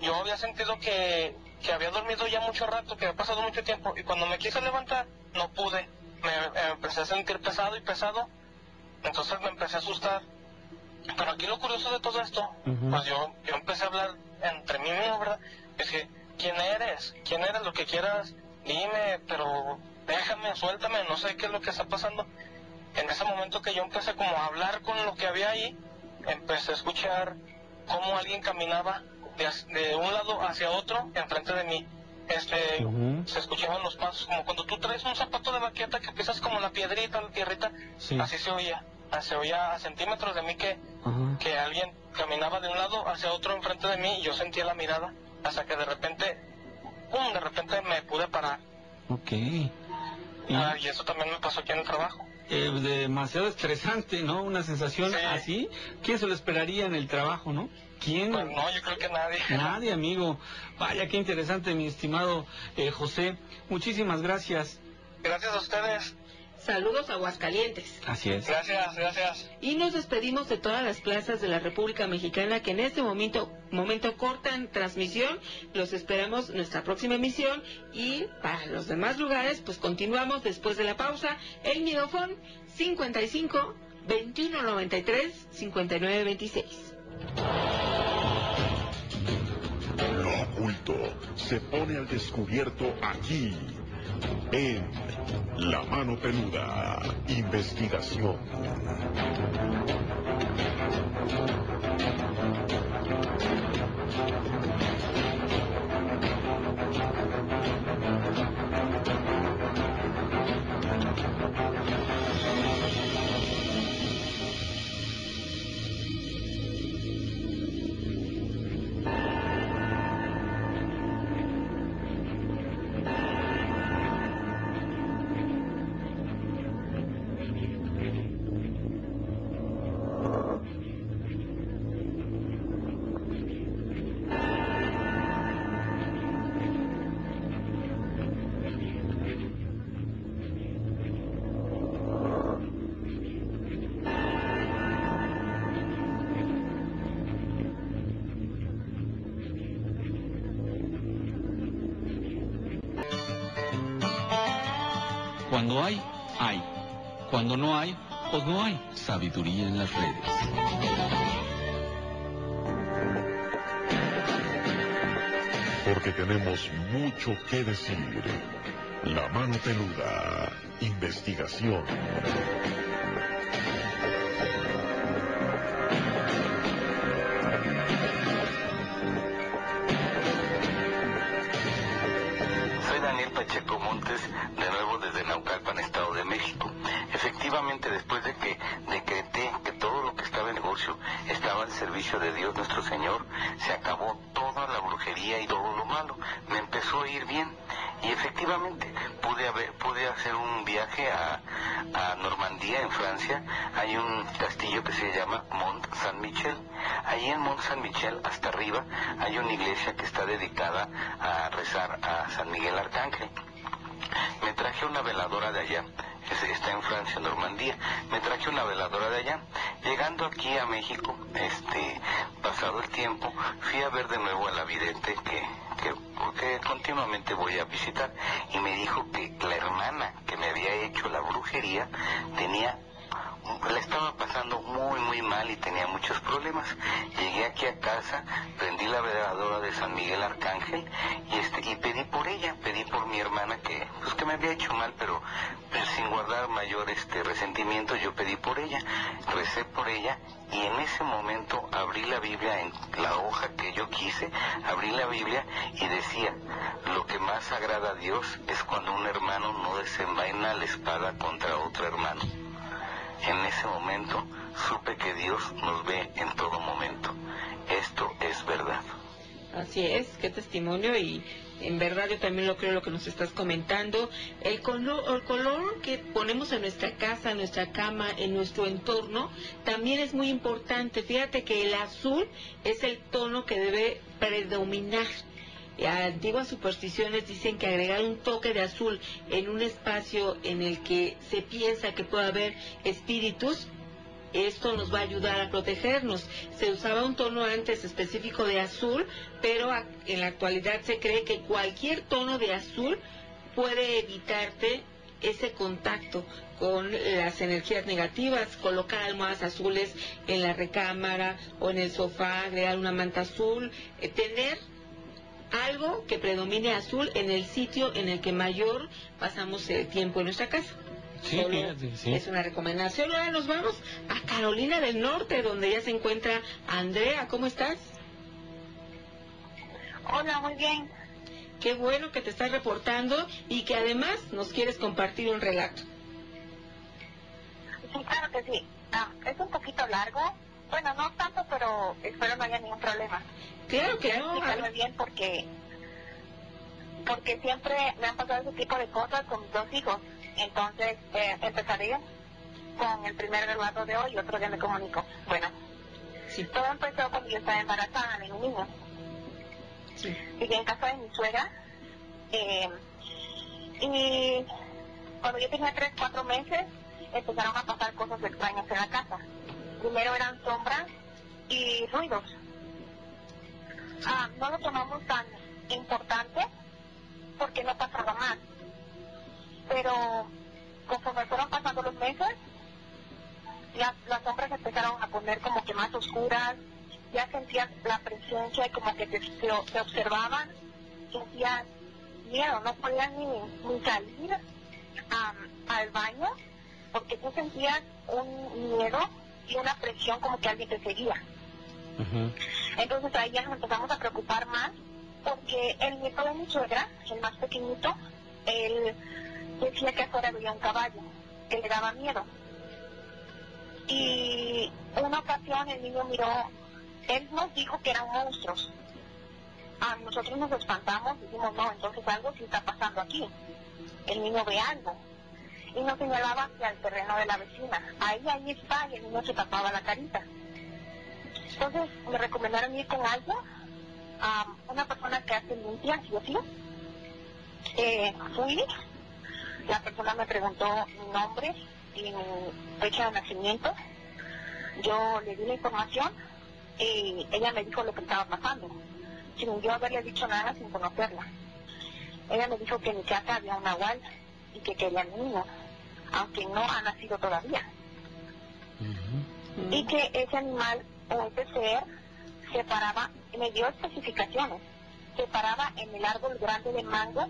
yo había sentido que, que había dormido ya mucho rato, que había pasado mucho tiempo, y cuando me quise levantar, no pude. Me, me empecé a sentir pesado y pesado, entonces me empecé a asustar. Pero aquí lo curioso de todo esto, pues yo, yo empecé a hablar entre mí mismo, ¿verdad? Es que, ¿quién eres? ¿Quién eres? Lo que quieras, dime, pero déjame, suéltame, no sé qué es lo que está pasando. En ese momento que yo empecé como a hablar con lo que había ahí, empecé a escuchar cómo alguien caminaba de, de un lado hacia otro enfrente de mí. Este, se escuchaban los pasos, como cuando tú traes un zapato de baqueta que pisas como la piedrita, la tierrita, Sí. así se oía. Ah, Se oía a centímetros de mí que, Ajá. que alguien caminaba de un lado hacia otro enfrente de mí y yo sentía la mirada hasta que de repente, ¡pum! De repente me pude parar. Ok. Y, Ah, y eso también me pasó aquí en el trabajo. eh, demasiado estresante, ¿no? Una sensación Sí. así. ¿Quién se lo esperaría en el trabajo, no? ¿Quién? Pues no, yo creo que nadie. Nadie, amigo. Vaya, qué interesante, mi estimado eh, José. Muchísimas gracias. Gracias a ustedes. Saludos a Aguascalientes. Así es. Gracias, gracias. Y nos despedimos de todas las plazas de la República Mexicana que en este momento, momento cortan transmisión. Los esperamos en nuestra próxima emisión. Y para los demás lugares, pues continuamos después de la pausa. El Midofón 55 2193 5926. Lo oculto se pone al descubierto aquí, en La Mano Peluda, investigación. Cuando hay, hay. Cuando no hay, pues no hay. Sabiduría en las redes. Porque tenemos mucho que decir. La Mano Peluda, investigación. Después de que decreté que todo lo que estaba en negocio estaba al servicio de Dios nuestro Señor, se acabó toda la brujería y todo lo malo. Me empezó a ir bien. Y efectivamente, pude hacer un viaje a, a Normandía, en Francia. Hay un castillo que se llama Mont Saint-Michel. Ahí en Mont Saint-Michel, hasta arriba, hay una iglesia que está dedicada a rezar a San Miguel Arcángel. Me traje una veladora de allá, es- está en Francia, Normandía. Me traje una veladora de allá. Llegando aquí a México, este, pasado el tiempo, fui a ver de nuevo a la vidente que, que continuamente voy a visitar y me dijo que la hermana que me había hecho la brujería tenía la estaba pasando muy muy mal y tenía muchos problemas. Llegué aquí a casa, prendí la veladora de San Miguel Arcángel y este y pedí por ella, pedí por mi hermana que pues que me había hecho mal, pero pues, sin guardar mayor este resentimiento yo pedí por ella, recé por ella y en ese momento abrí la Biblia en la hoja que yo quise, abrí la Biblia y decía, lo que más agrada a Dios es cuando un hermano no desenvaina la espada contra otro hermano. En ese momento supe que Dios nos ve en todo momento. Esto es verdad. Así es, qué testimonio y en verdad yo también lo creo lo que nos estás comentando. El color, el color que ponemos en nuestra casa, en nuestra cama, en nuestro entorno, también es muy importante. Fíjate que el azul es el tono que debe predominar. Antiguas supersticiones dicen que agregar un toque de azul en un espacio en el que se piensa que puede haber espíritus esto nos va a ayudar a protegernos. Se usaba un tono antes específico de azul, pero en la actualidad se cree que cualquier tono de azul puede evitarte ese contacto con las energías negativas, colocar almohadas azules en la recámara o en el sofá, agregar una manta azul, eh, tener algo que predomine azul en el sitio en el que mayor pasamos el tiempo en nuestra casa. Sí, sí. Es una recomendación. Ahora nos vamos a Carolina del Norte, donde ya se encuentra Andrea. ¿Cómo estás? Hola, muy bien. Qué bueno que te estás reportando y que además nos quieres compartir un relato. Sí, claro que sí. Ah, es un poquito largo. Bueno, no tanto, pero espero no haya ningún problema. Claro que no. Explicarme bien porque porque siempre me han pasado ese tipo de cosas con mis dos hijos. Entonces, eh, empezaré con el primer relato de hoy y otro día me comunico. Bueno, todo empezó cuando yo estaba embarazada de un niño. Sí. en casa de mi suegra. Eh, y cuando yo tenía 3, 4 meses, empezaron a pasar cosas extrañas en la casa. Primero eran sombras y ruidos. Ah, no lo tomamos tan importante porque no pasaba más pero conforme fueron pasando los meses, las, las sombras empezaron a poner como que más oscuras, ya sentías la presencia y como que te, te, observaban, sentías miedo, no podías ni, ni salir al baño porque tú sentías un miedo y una presión como que alguien te seguía. Entonces ahí ya nos empezamos a preocupar más porque el nieto de mi suegra, el más pequeñito, él decía que afuera había un caballo, que le daba miedo. Y una ocasión el niño miró, él nos dijo que eran monstruos. A nosotros nos espantamos, dijimos, no, entonces algo sí está pasando aquí. El niño ve algo. Y nos señalaba hacia el terreno de la vecina. Ahí, ahí está, y el niño se tapaba la carita. Entonces me recomendaron ir con algo, a una persona que hace limpias, y así. Eh, fui, la persona me preguntó mi nombre y mi fecha de nacimiento. Yo le di la información y ella me dijo lo que estaba pasando, sin yo haberle dicho nada sin conocerla. Ella me dijo que en mi casa había un nahual y que quería niño, aunque no ha nacido todavía. Y que ese animal o ese ser se paraba, me dio especificaciones, se paraba en el árbol grande de mango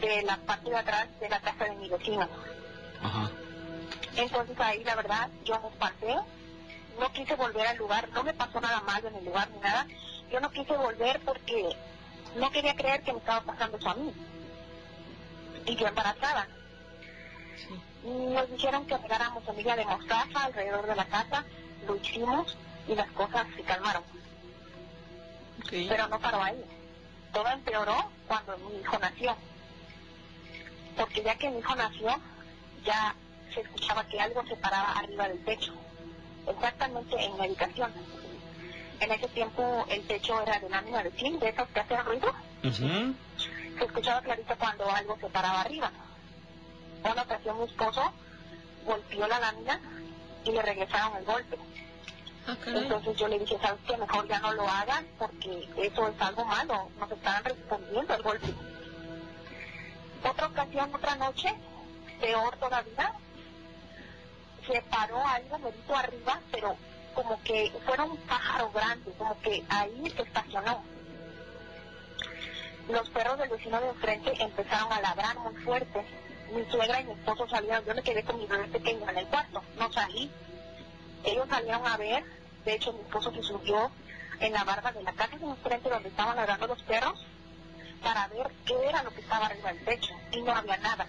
de la parte de atrás de la casa de mi vecino. Entonces ahí la verdad yo me espanté, no quise volver al lugar, no me pasó nada malo en el lugar ni nada, yo no quise volver porque no quería creer que me estaba pasando eso a mí. Y yo embarazada. Nos dijeron que pegáramos semilla de mostaza alrededor de la casa, lo hicimos y las cosas se calmaron. Pero no paró ahí. Todo empeoró cuando mi hijo nació porque ya que mi hijo nació, ya se escuchaba que algo se paraba arriba del techo, exactamente en la habitación. En ese tiempo el techo era de lámina de zinc, de esos que hacen ruido. Se escuchaba clarito cuando algo se paraba arriba. Una ocasión mi esposo golpeó la lámina y le regresaron el golpe. Ah, Entonces yo le dije, ¿sabes qué? Mejor ya no lo hagan porque eso es algo malo. Nos estaban respondiendo el golpe. Otra ocasión, otra noche, peor todavía, se paró algo merito arriba, pero como que fuera un pájaro grande, como que ahí se estacionó. Los perros del vecino de enfrente empezaron a ladrar muy fuerte. Mi suegra y mi esposo salieron, yo me quedé con mi bebé pequeño en el cuarto, no salí. Ellos salieron a ver, de hecho mi esposo se subió en la barba de la casa de enfrente donde estaban ladrando los perros para ver qué era lo que estaba arriba del techo y no había nada.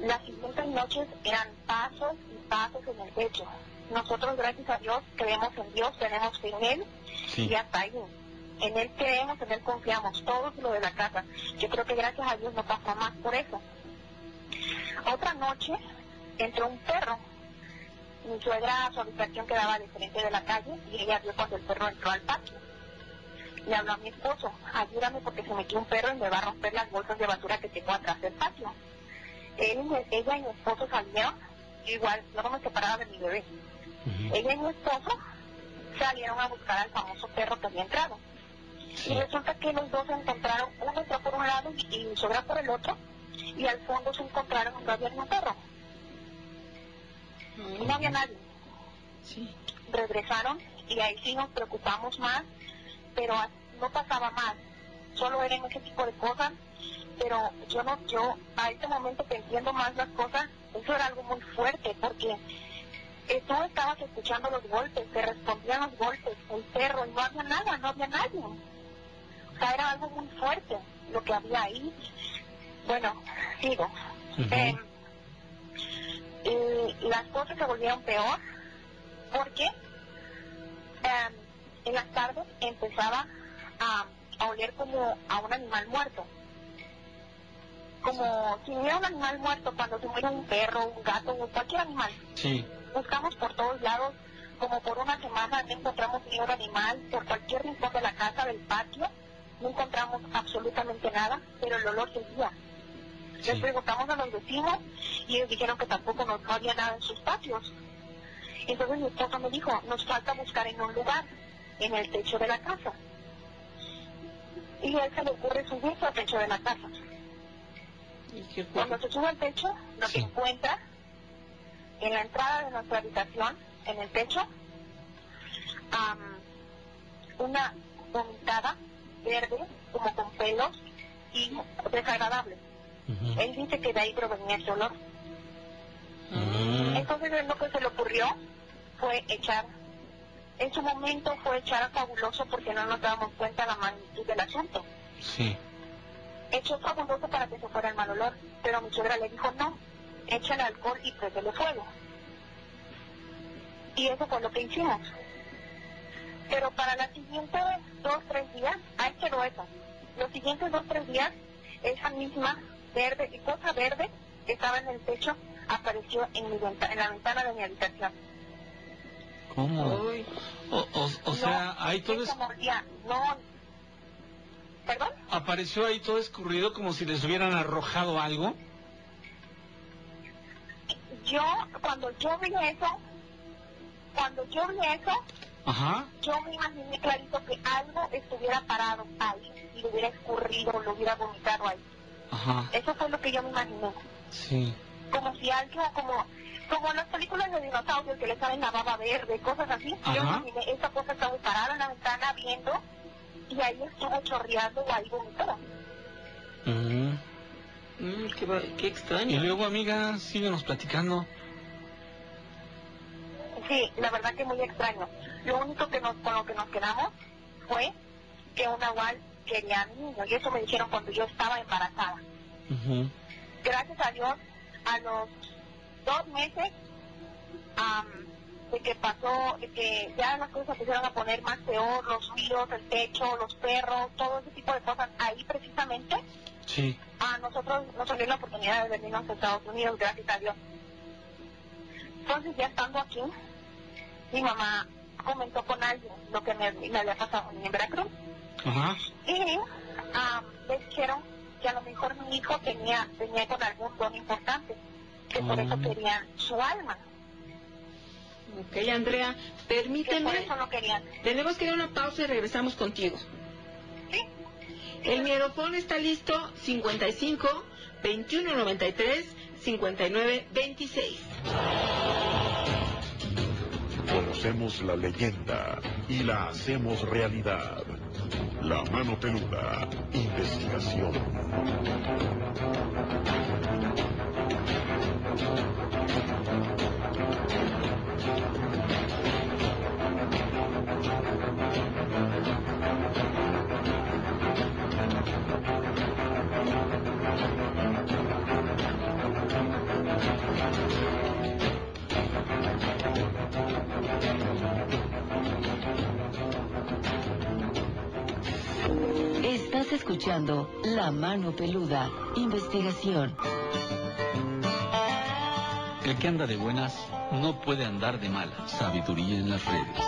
Las siguientes noches eran pasos y pasos en el techo. Nosotros, gracias a Dios, creemos en Dios, tenemos fe en Él y hasta ahí. En él creemos, en él confiamos, todo lo de la casa. Yo creo que gracias a Dios no pasó más por eso. Otra noche entró un perro. Mi suegra, su habitación quedaba de frente de la calle y ella vio cuando el perro entró al patio. Le habló a mi esposo, ayúdame porque se metió un perro y me va a romper las bolsas de basura que tengo atrás del patio. Él, ella y mi esposo salieron, igual, no me separaba de mi bebé. Ella y mi esposo salieron a buscar al famoso perro que había entrado. Y resulta que los dos se encontraron, uno entró por un lado y, suegra por el otro, y al fondo se encontraron donde había un perro. Y no había nadie. Regresaron y ahí sí nos preocupamos más, pero no pasaba más. Solo eran ese tipo de cosas, pero yo no, yo a este momento que entiendo más las cosas, eso era algo muy fuerte, porque eh, tú estabas escuchando los golpes, te respondían los golpes, el perro, y no había nada, no había nadie. Sea, era algo muy fuerte lo que había ahí. Bueno, sigo. Eh, y las cosas se volvieron peor porque eh, en las tardes empezaba a, a oler como a un animal muerto. Como si hubiera un animal muerto cuando se muere un perro, un gato o cualquier animal. Sí. Buscamos por todos lados, como por una semana no encontramos ni un animal, por cualquier rincón de la casa, del patio, no encontramos absolutamente nada, pero el olor seguía. Les preguntamos a los vecinos y ellos dijeron que tampoco no, no había nada en sus patios. Entonces mi esposo me dijo, nos falta buscar en un lugar, en el techo de la casa. Y a él se le ocurre subirse al techo de la casa. Cuando se sube al techo, lo que encuentra en la entrada de nuestra habitación, en el techo, am, una vomitada verde, como con pelos y desagradable. Él dice que de ahí provenía ese olor. Entonces él lo que se le ocurrió fue echar, en su momento fue echar a fabuloso porque no nos dábamos cuenta la magnitud del asunto. Sí. Echó fabuloso para que se fuera el mal olor, pero mi suegra le dijo no, echa el alcohol y prendele fuego. Y eso fue lo que hicimos. Pero para las siguientes dos, tres días, ahí quedó eso. Los siguientes dos, tres días, esa misma verde y cosa verde que estaba en el techo apareció en, mi venta- en la ventana de mi habitación. ¿Cómo? O, o, o sea, ahí todo es- no. ¿Perdón? apareció ahí todo escurrido como si les hubieran arrojado algo. Yo, cuando yo vi eso, cuando yo vi eso, Ajá. yo me imaginé clarito que algo estuviera parado ahí y lo hubiera escurrido, lo hubiera vomitado ahí. Ajá. Eso fue lo que yo me imaginé. Sí. Como si algo, como, como en las películas de dinosaurios que le salen la baba verde, cosas así. Yo me Ajá. imaginé, esa cosa estaba parada en la ventana viendo y ahí estuvo chorreando o ahí vomitó. Qué, va- qué extraño. Y luego, amiga, síguenos platicando. Sí, la verdad que muy extraño. Lo único que nos, con lo que nos quedamos fue que un nahual quería a mi niño y eso me dijeron cuando yo estaba embarazada. Gracias a Dios, a los dos meses am, de que pasó, de que ya las cosas empezaron a poner más peor, los ríos, el techo, los perros, todo ese tipo de cosas, ahí precisamente Sí. a nosotros nos salió la oportunidad de venirnos a Estados Unidos, gracias a Dios. Entonces, ya estando aquí, mi mamá comentó con alguien lo que me, me había pasado en Veracruz. Ajá. Y am, le dijeron que a lo mejor mi hijo tenía, tenía con algún don importante, que por eso Mm. querían su alma. Ok, Andrea, permíteme. Que por eso no querían. Tenemos que ir a una pausa y regresamos contigo. El mierofón está listo 55 21 93 59 26. Conocemos la leyenda y la hacemos realidad. La mano peluda, investigación. Escuchando La Mano Peluda, investigación. El que anda de buenas no puede andar de malas. Sabiduría en las redes.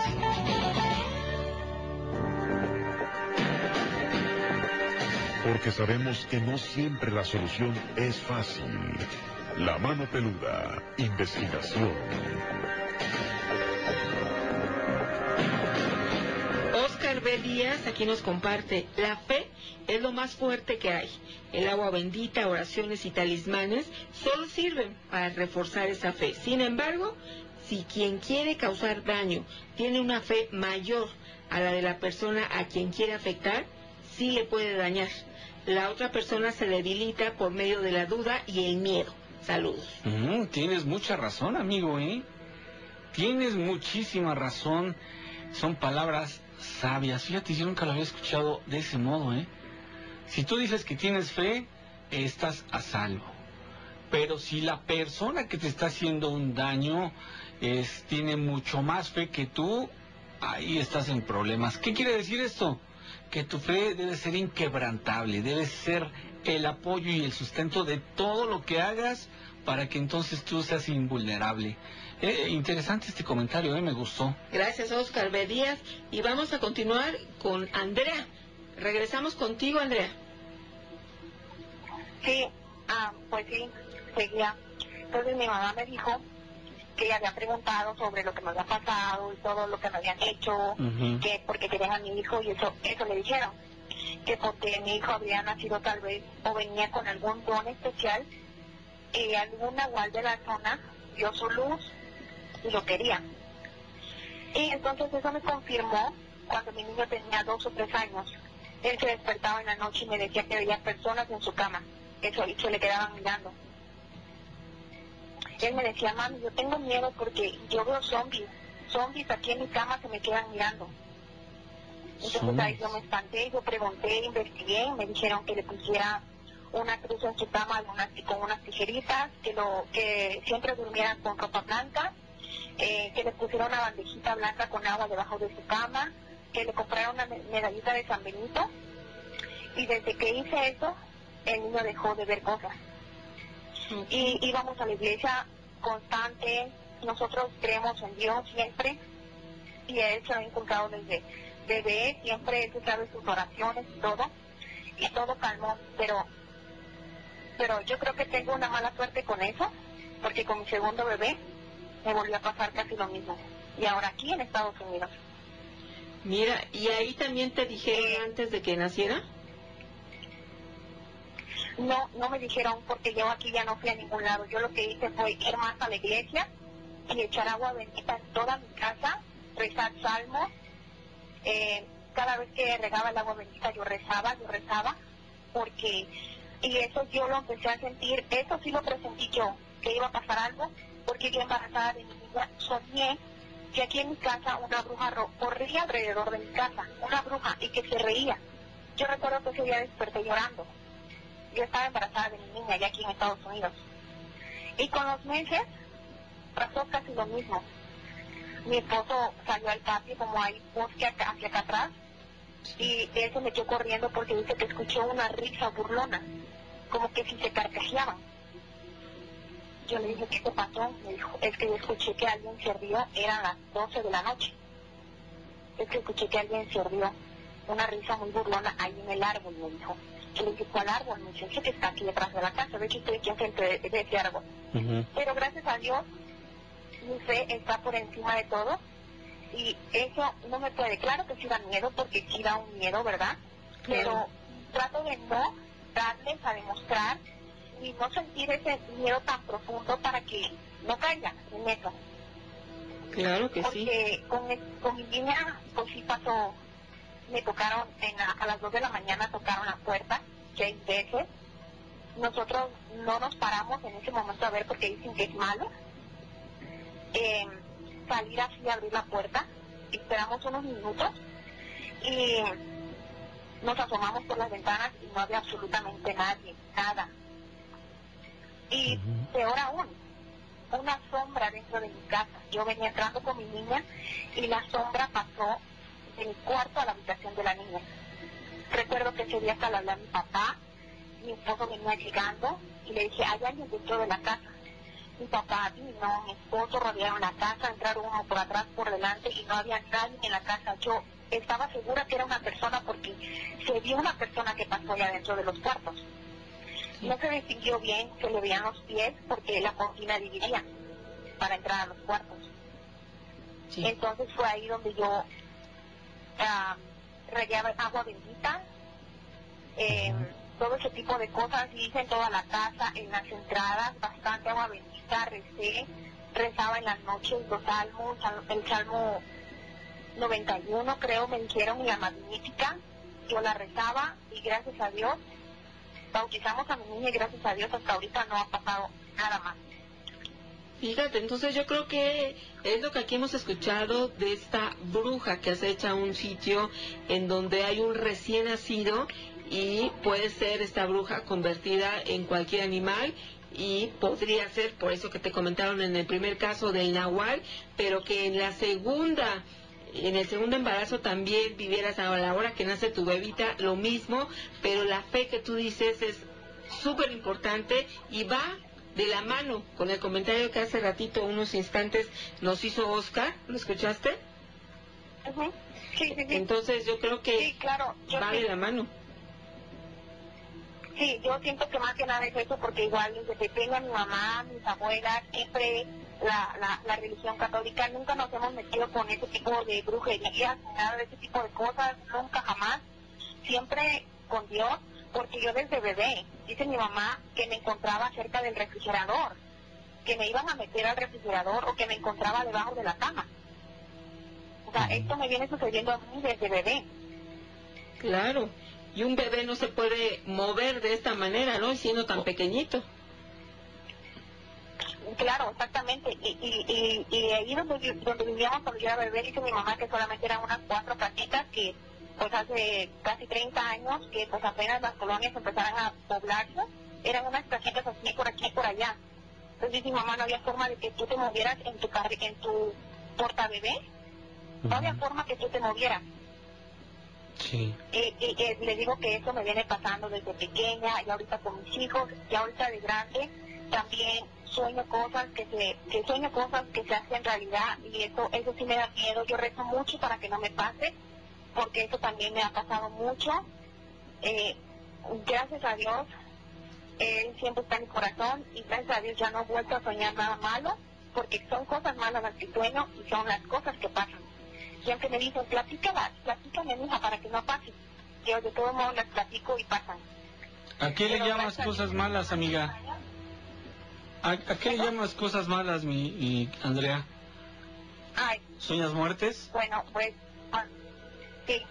Porque sabemos que no siempre la solución es fácil. La mano peluda, investigación. Oscar B. Díaz aquí nos comparte, la fe es lo más fuerte que hay. El agua bendita, oraciones y talismanes solo sirven para reforzar esa fe. Sin embargo, si quien quiere causar daño tiene una fe mayor a la de la persona a quien quiere afectar, sí le puede dañar. La otra persona se debilita por medio de la duda y el miedo. Saludos. Tienes mucha razón, amigo, ¿eh? Tienes muchísima razón. Son palabras sabias. Fíjate, yo nunca lo había escuchado de ese modo, ¿eh? Si tú dices que tienes fe, estás a salvo. Pero si la persona que te está haciendo un daño tiene mucho más fe que tú, ahí estás en problemas. ¿Qué quiere decir esto? Que tu fe debe ser inquebrantable, debe ser el apoyo y el sustento de todo lo que hagas para que entonces tú seas invulnerable. Eh, interesante este comentario, eh, me gustó. Gracias, Oscar B. Díaz. Y vamos a continuar con Andrea. Regresamos contigo, Andrea. Sí, ah, pues sí, seguía. Entonces mi mamá me dijo que ella había preguntado sobre lo que me había pasado y todo lo que me habían hecho, que porque querían a mi hijo y eso, eso le dijeron, que porque mi hijo había nacido tal vez o venía con algún don especial y alguna igual de la zona dio su luz y lo quería. Y entonces eso me confirmó cuando mi niño tenía dos o tres años. Él se despertaba en la noche y me decía que veía personas en su cama, eso y se le quedaban mirando. Él me decía, mami, yo tengo miedo porque yo veo zombies, zombies aquí en mi cama que me quedan mirando. Entonces ahí yo me espanté, yo pregunté, investigué, me dijeron que le pusiera una cruz en su cama con unas tijeritas, que lo que siempre durmiera con ropa blanca, eh, que le pusiera una bandejita blanca con agua debajo de su cama, que le comprara una medallita de San Benito. Y desde que hice eso, el niño dejó de ver cosas. Y íbamos a la iglesia constante, nosotros creemos en Dios siempre, y él se ha inculcado desde bebé, siempre él sabe sus oraciones y todo, y todo calmó, pero pero yo creo que tengo una mala suerte con eso, porque con mi segundo bebé me volvió a pasar casi lo mismo. Y ahora aquí en Estados Unidos. Mira, ¿y ahí también te dijeron antes de que naciera? No, no me dijeron porque yo aquí ya no fui a ningún lado. Yo lo que hice fue ir más a la iglesia y echar agua bendita en toda mi casa, rezar salmos. Eh, cada vez que regaba el agua bendita yo rezaba, yo rezaba, porque y eso yo lo empecé a sentir, eso sí lo presentí yo, que iba a pasar algo, porque yo embarazada de mi niña soñé que aquí en mi casa una bruja corría alrededor de mi casa, una bruja, y que se reía. Yo recuerdo que ese día desperté llorando. Yo estaba embarazada de mi niña ya aquí en Estados Unidos. Y con los meses pasó casi lo mismo. Mi esposo salió al patio como hay bosque hacia acá atrás y él se metió corriendo porque dice que escuchó una risa burlona, como que si se carcajeaban. Yo le dije, ¿qué te pasó? Me dijo, es que yo escuché que alguien se rió, eran las 12 de la noche. Es que escuché que alguien se rió, una risa muy burlona ahí en el árbol, me dijo. Yo le dije, ¿cuál árbol? Me dice, que está aquí detrás de la casa, de hecho estoy aquí enfrente de, de ese árbol. Pero gracias a Dios, mi fe está por encima de todo y eso no me puede, claro que sí da miedo porque sí da un miedo, ¿verdad? Pero trato de no darles a demostrar y no sentir ese miedo tan profundo para que no caiga en eso. Claro que sí. Porque con, mi niña, pues sí pasó, me tocaron en a las 2 de la mañana, tocaron la puerta seis veces. Nosotros no nos paramos en ese momento a ver porque dicen que es malo. Eh, salir así, abrir la puerta, esperamos unos minutos y nos asomamos por las ventanas y no había absolutamente nadie, nada. Y peor aún, una sombra dentro de mi casa. Yo venía entrando con mi niña y la sombra pasó de mi cuarto a la habitación de la niña. Recuerdo que ese día hasta le hablé a mi papá, mi esposo venía llegando y le dije, hay alguien dentro de la casa. Mi papá vino, mi esposo rodearon la casa, entraron uno por atrás, por delante y no había nadie en la casa. Yo estaba segura que era una persona porque se vio una persona que pasó allá dentro de los cuartos. No se distinguió bien, se le veían los pies porque la cortina dividía para entrar a los cuartos. Entonces fue ahí donde yo ah, rayaba agua bendita, eh, todo ese tipo de cosas hice en toda la casa, en las entradas, bastante agua bendita, recé, rezaba en las noches los salmos, el salmo 91 creo me dijeron y la magnífica, yo la rezaba y gracias a Dios bautizamos a mi niña y gracias a Dios hasta ahorita no ha pasado nada más. Fíjate, entonces yo creo que es lo que aquí hemos escuchado de esta bruja que acecha un sitio en donde hay un recién nacido y puede ser esta bruja convertida en cualquier animal y podría ser, por eso que te comentaron en el primer caso del nahual, pero que en la segunda en el segundo embarazo también vivieras a la hora que nace tu bebita lo mismo, pero la fe que tú dices es súper importante y va de la mano con el comentario que hace ratito, unos instantes, nos hizo Oscar. ¿Lo escuchaste? sí, sí, sí. Entonces yo creo que claro, va de la mano. Sí, yo siento que más que nada es eso porque igual desde pequeña mi mamá, mis abuelas, siempre la, la, la religión católica, nunca nos hemos metido con ese tipo de brujerías, nada de ese tipo de cosas, nunca jamás. Siempre con Dios porque yo desde bebé, dice mi mamá, que me encontraba cerca del refrigerador, que me iban a meter al refrigerador o que me encontraba debajo de la cama. O sea, esto me viene sucediendo a mí desde bebé. Claro, y un bebé no se puede mover de esta manera, ¿no? Siendo tan pequeñito. Claro, exactamente. Y, y, y, y ahí donde, donde vivíamos cuando yo era bebé, dice mi mamá que solamente eran unas cuatro casitas que pues hace casi 30 años que pues apenas las colonias empezaron a poblarse, eran unas casitas así por aquí y por allá. Entonces dice mi mamá, no había forma de que tú te movieras en tu en tu porta bebé, no había forma que tú te movieras. Sí. Y, y, le digo que eso me viene pasando desde pequeña y ahorita con mis hijos, y ahorita de grande también sueño cosas que se que sueño cosas que se hacen realidad y eso eso sí me da miedo yo rezo mucho para que no me pase porque eso también me ha pasado mucho. Eh, gracias a Dios, Él siempre está en mi corazón y gracias a Dios ya no he vuelto a soñar nada malo, porque son cosas malas las que sueño y son las cosas que pasan. Siempre me dicen, platícala, platícame, hija, para que no pase. Yo de todos modos las platico y pasan. ¿A qué le llamas cosas malas, amiga? ¿A, qué le llamas cosas malas, mi, mi Andrea? Ay. ¿Sueñas muertes? Bueno, pues ah, Sí,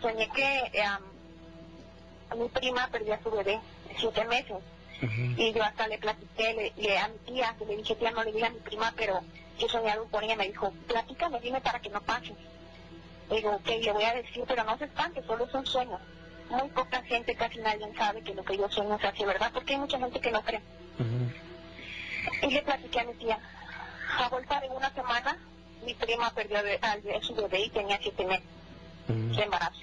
soñé que mi prima perdió a su bebé de siete meses. Y yo hasta le platiqué le, a mi tía, que le dije, tía, no le diga a mi prima, pero yo soñé algo con ella. Me dijo, platícame, dime para que no pase. Le digo, ok, le voy a decir, pero no se espante, solo es un sueño. Muy poca gente, casi nadie sabe que lo que yo sueño se hace verdad, porque hay mucha gente que no cree. Y le platiqué a mi tía. A vuelta de una semana, mi prima perdió a su bebé y tenía siete meses de embarazo.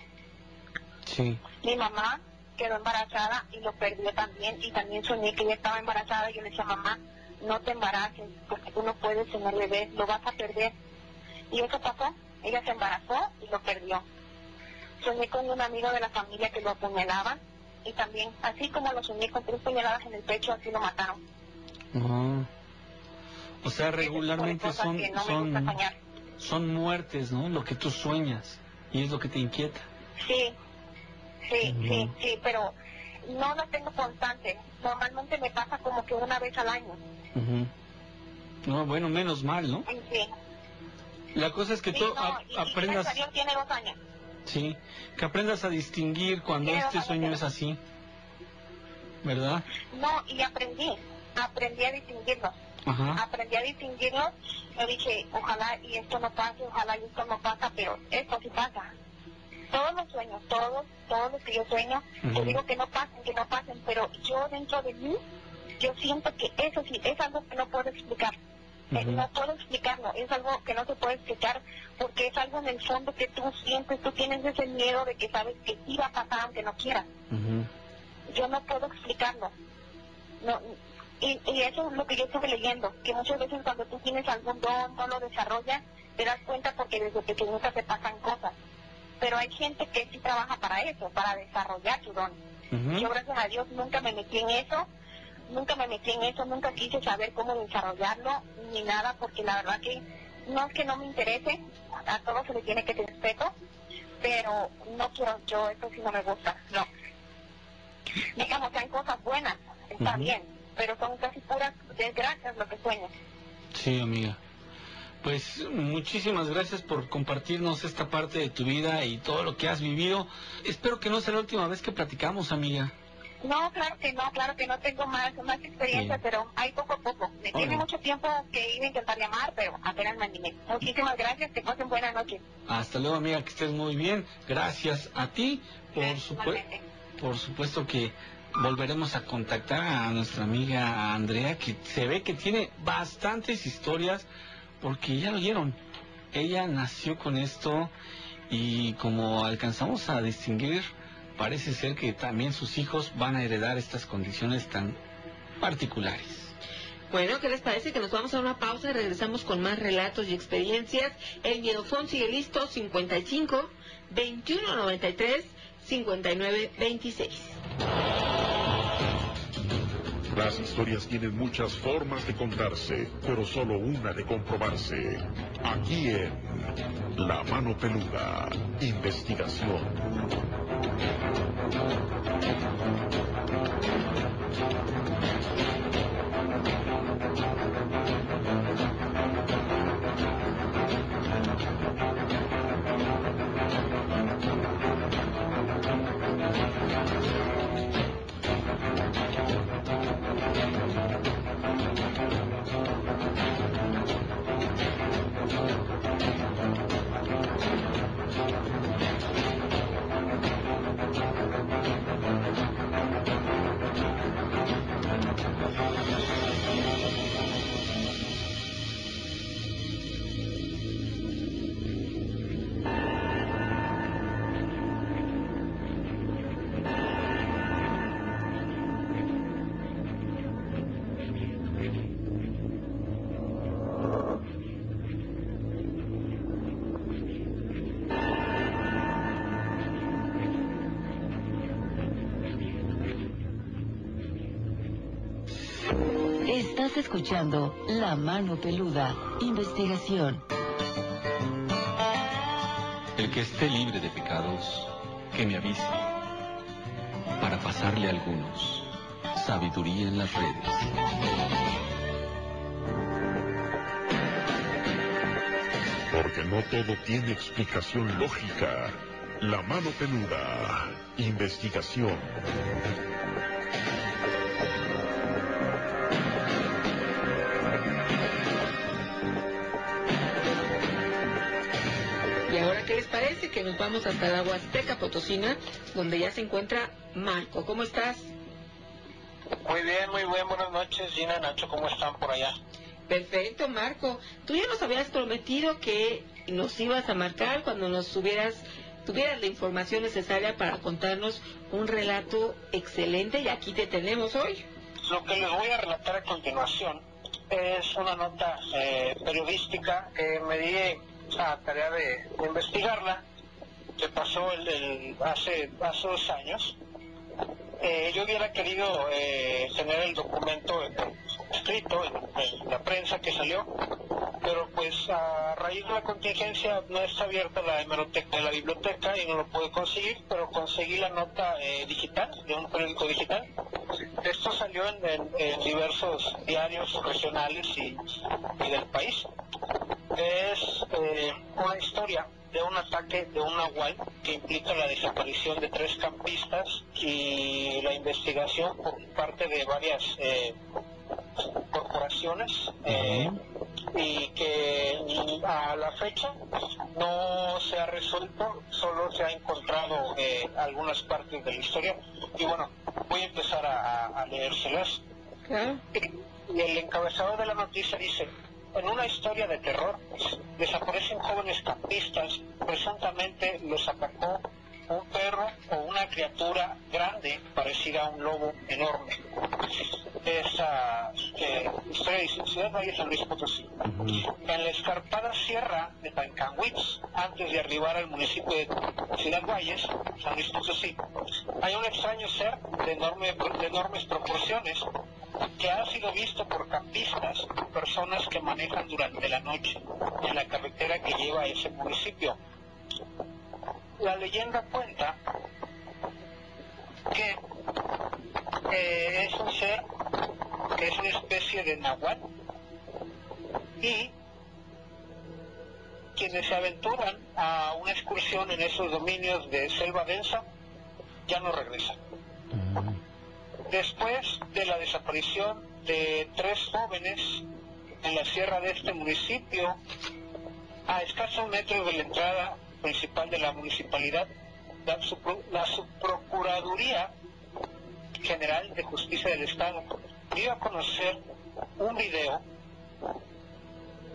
Sí. Mi mamá quedó embarazada y lo perdió también y también soñé que ella estaba embarazada y yo le decía, mamá, no te embaraces porque tú no puedes tener bebé, lo vas a perder. Y eso pasó, ella se embarazó y lo perdió. Soñé con un amigo de la familia que lo apuñalaban y también, así como lo soñé con tres puñaladas en el pecho, así lo mataron. O sea, regularmente son, son, son muertes, ¿no? Lo que tú sueñas. ¿Y es lo que te inquieta? Sí, sí, sí, sí, pero no lo tengo constante. Normalmente me pasa como que una vez al año. No, bueno, menos mal, ¿no? Sí. La cosa es que tú aprendas... Y tiene dos años. Sí, que aprendas a distinguir cuando este sueño es así. ¿Verdad? No, y aprendí, aprendí a distinguirlo. Aprendí a distinguirlo. Yo dije, ojalá y esto no pase, ojalá y esto no pasa, pero esto sí pasa. Todos los sueños, todos, todos los que yo sueño, yo digo que no pasen, que no pasen, pero yo dentro de mí, yo siento que eso sí, es algo que no puedo explicar. No puedo explicarlo, es algo que no se puede explicar porque es algo en el fondo que tú sientes, tú tienes ese miedo de que sabes que va a pasar aunque no quieras. Yo no puedo explicarlo. No, y, y eso es lo que yo estuve leyendo, que muchas veces cuando tú tienes algún don, no lo desarrollas, te das cuenta porque desde pequeñita te pasan cosas. Pero hay gente que sí trabaja para eso, para desarrollar su don. Yo gracias a Dios nunca me metí en eso, nunca me metí en eso, nunca quise saber cómo desarrollarlo ni nada, porque la verdad que no es que no me interese, a todos se le tiene que tener respeto, pero no quiero, yo eso sí no me gusta, no. Digamos, sean cosas buenas, está bien, pero son casi puras desgracias lo que sueño. Sí, amiga. Pues muchísimas gracias por compartirnos esta parte de tu vida y todo lo que has vivido. Espero que no sea la última vez que platicamos, amiga. No, claro que no, claro que no tengo más, más experiencia, Bien. pero hay poco a poco. Me tiene mucho tiempo que iba a intentar llamar, pero apenas me animé. Muchísimas gracias, que pasen buenas noches. Hasta luego, amiga, que estés muy bien. Gracias a ti. Por, supuesto por supuesto que volveremos a contactar a nuestra amiga Andrea, que se ve que tiene bastantes historias, porque ya lo oyeron. Ella nació con esto y como alcanzamos a distinguir, parece ser que también sus hijos van a heredar estas condiciones tan particulares. Bueno, ¿qué les parece? Que nos vamos a una pausa y regresamos con más relatos y experiencias. El Miedofón sigue listo, 55 21 93 59 26. Las historias tienen muchas formas de contarse, pero solo una de comprobarse. Aquí en La Mano Peluda, investigación. Escuchando La Mano Peluda, investigación. El que esté libre de pecados, que me avise, para pasarle a algunos sabiduría en las redes. Porque no todo tiene explicación lógica. La Mano Peluda, investigación. Que nos vamos hasta la Huasteca Potosina, donde ya se encuentra Marco. ¿Cómo estás? Muy bien, muy bien, buenas noches, Gina, Nacho, ¿cómo están por allá? Perfecto, Marco. Tú ya nos habías prometido que nos ibas a marcar cuando nos subieras, tuvieras la información necesaria para contarnos un relato excelente y aquí te tenemos hoy. Lo que les voy a relatar a continuación es una nota eh, periodística que me di a tarea de investigarla, que pasó el, hace, hace dos años. Eh, yo hubiera querido eh, tener el documento escrito en, la prensa que salió, pero pues a raíz de la contingencia no está abierta la hemeroteca de la biblioteca y no lo pude conseguir, pero conseguí la nota eh, digital, de un periódico digital. Esto salió en diversos diarios regionales y, y del país. Es eh, una historia de un ataque de un nahual que implica la desaparición de tres campistas y la investigación por parte de varias eh, corporaciones eh, y que a la fecha no se ha resuelto, solo se ha encontrado eh, algunas partes de la historia. Y bueno, voy a empezar a, a- leérselas. Y el encabezado de la noticia dice, en una historia de terror, desaparecen jóvenes campistas, presuntamente los atacó un perro o una criatura grande parecida a un lobo enorme. Esa eh, de Ciudad Valle San Luis Potosí. En la escarpada sierra de Tancanwitz, antes de arribar al municipio de Ciudad Valles, San Luis Potosí, hay un extraño ser de, enorme, de enormes proporciones que ha sido visto por campistas, personas que manejan durante la noche en la carretera que lleva a ese municipio. La leyenda cuenta que eh, es un ser que es una especie de náhuatl y quienes se aventuran a una excursión en esos dominios de selva densa ya no regresan. Después de la desaparición de tres jóvenes en la sierra de este municipio, a escasos metros de la entrada principal de la municipalidad, la, Subprocuraduría General de Justicia del Estado dio a conocer un video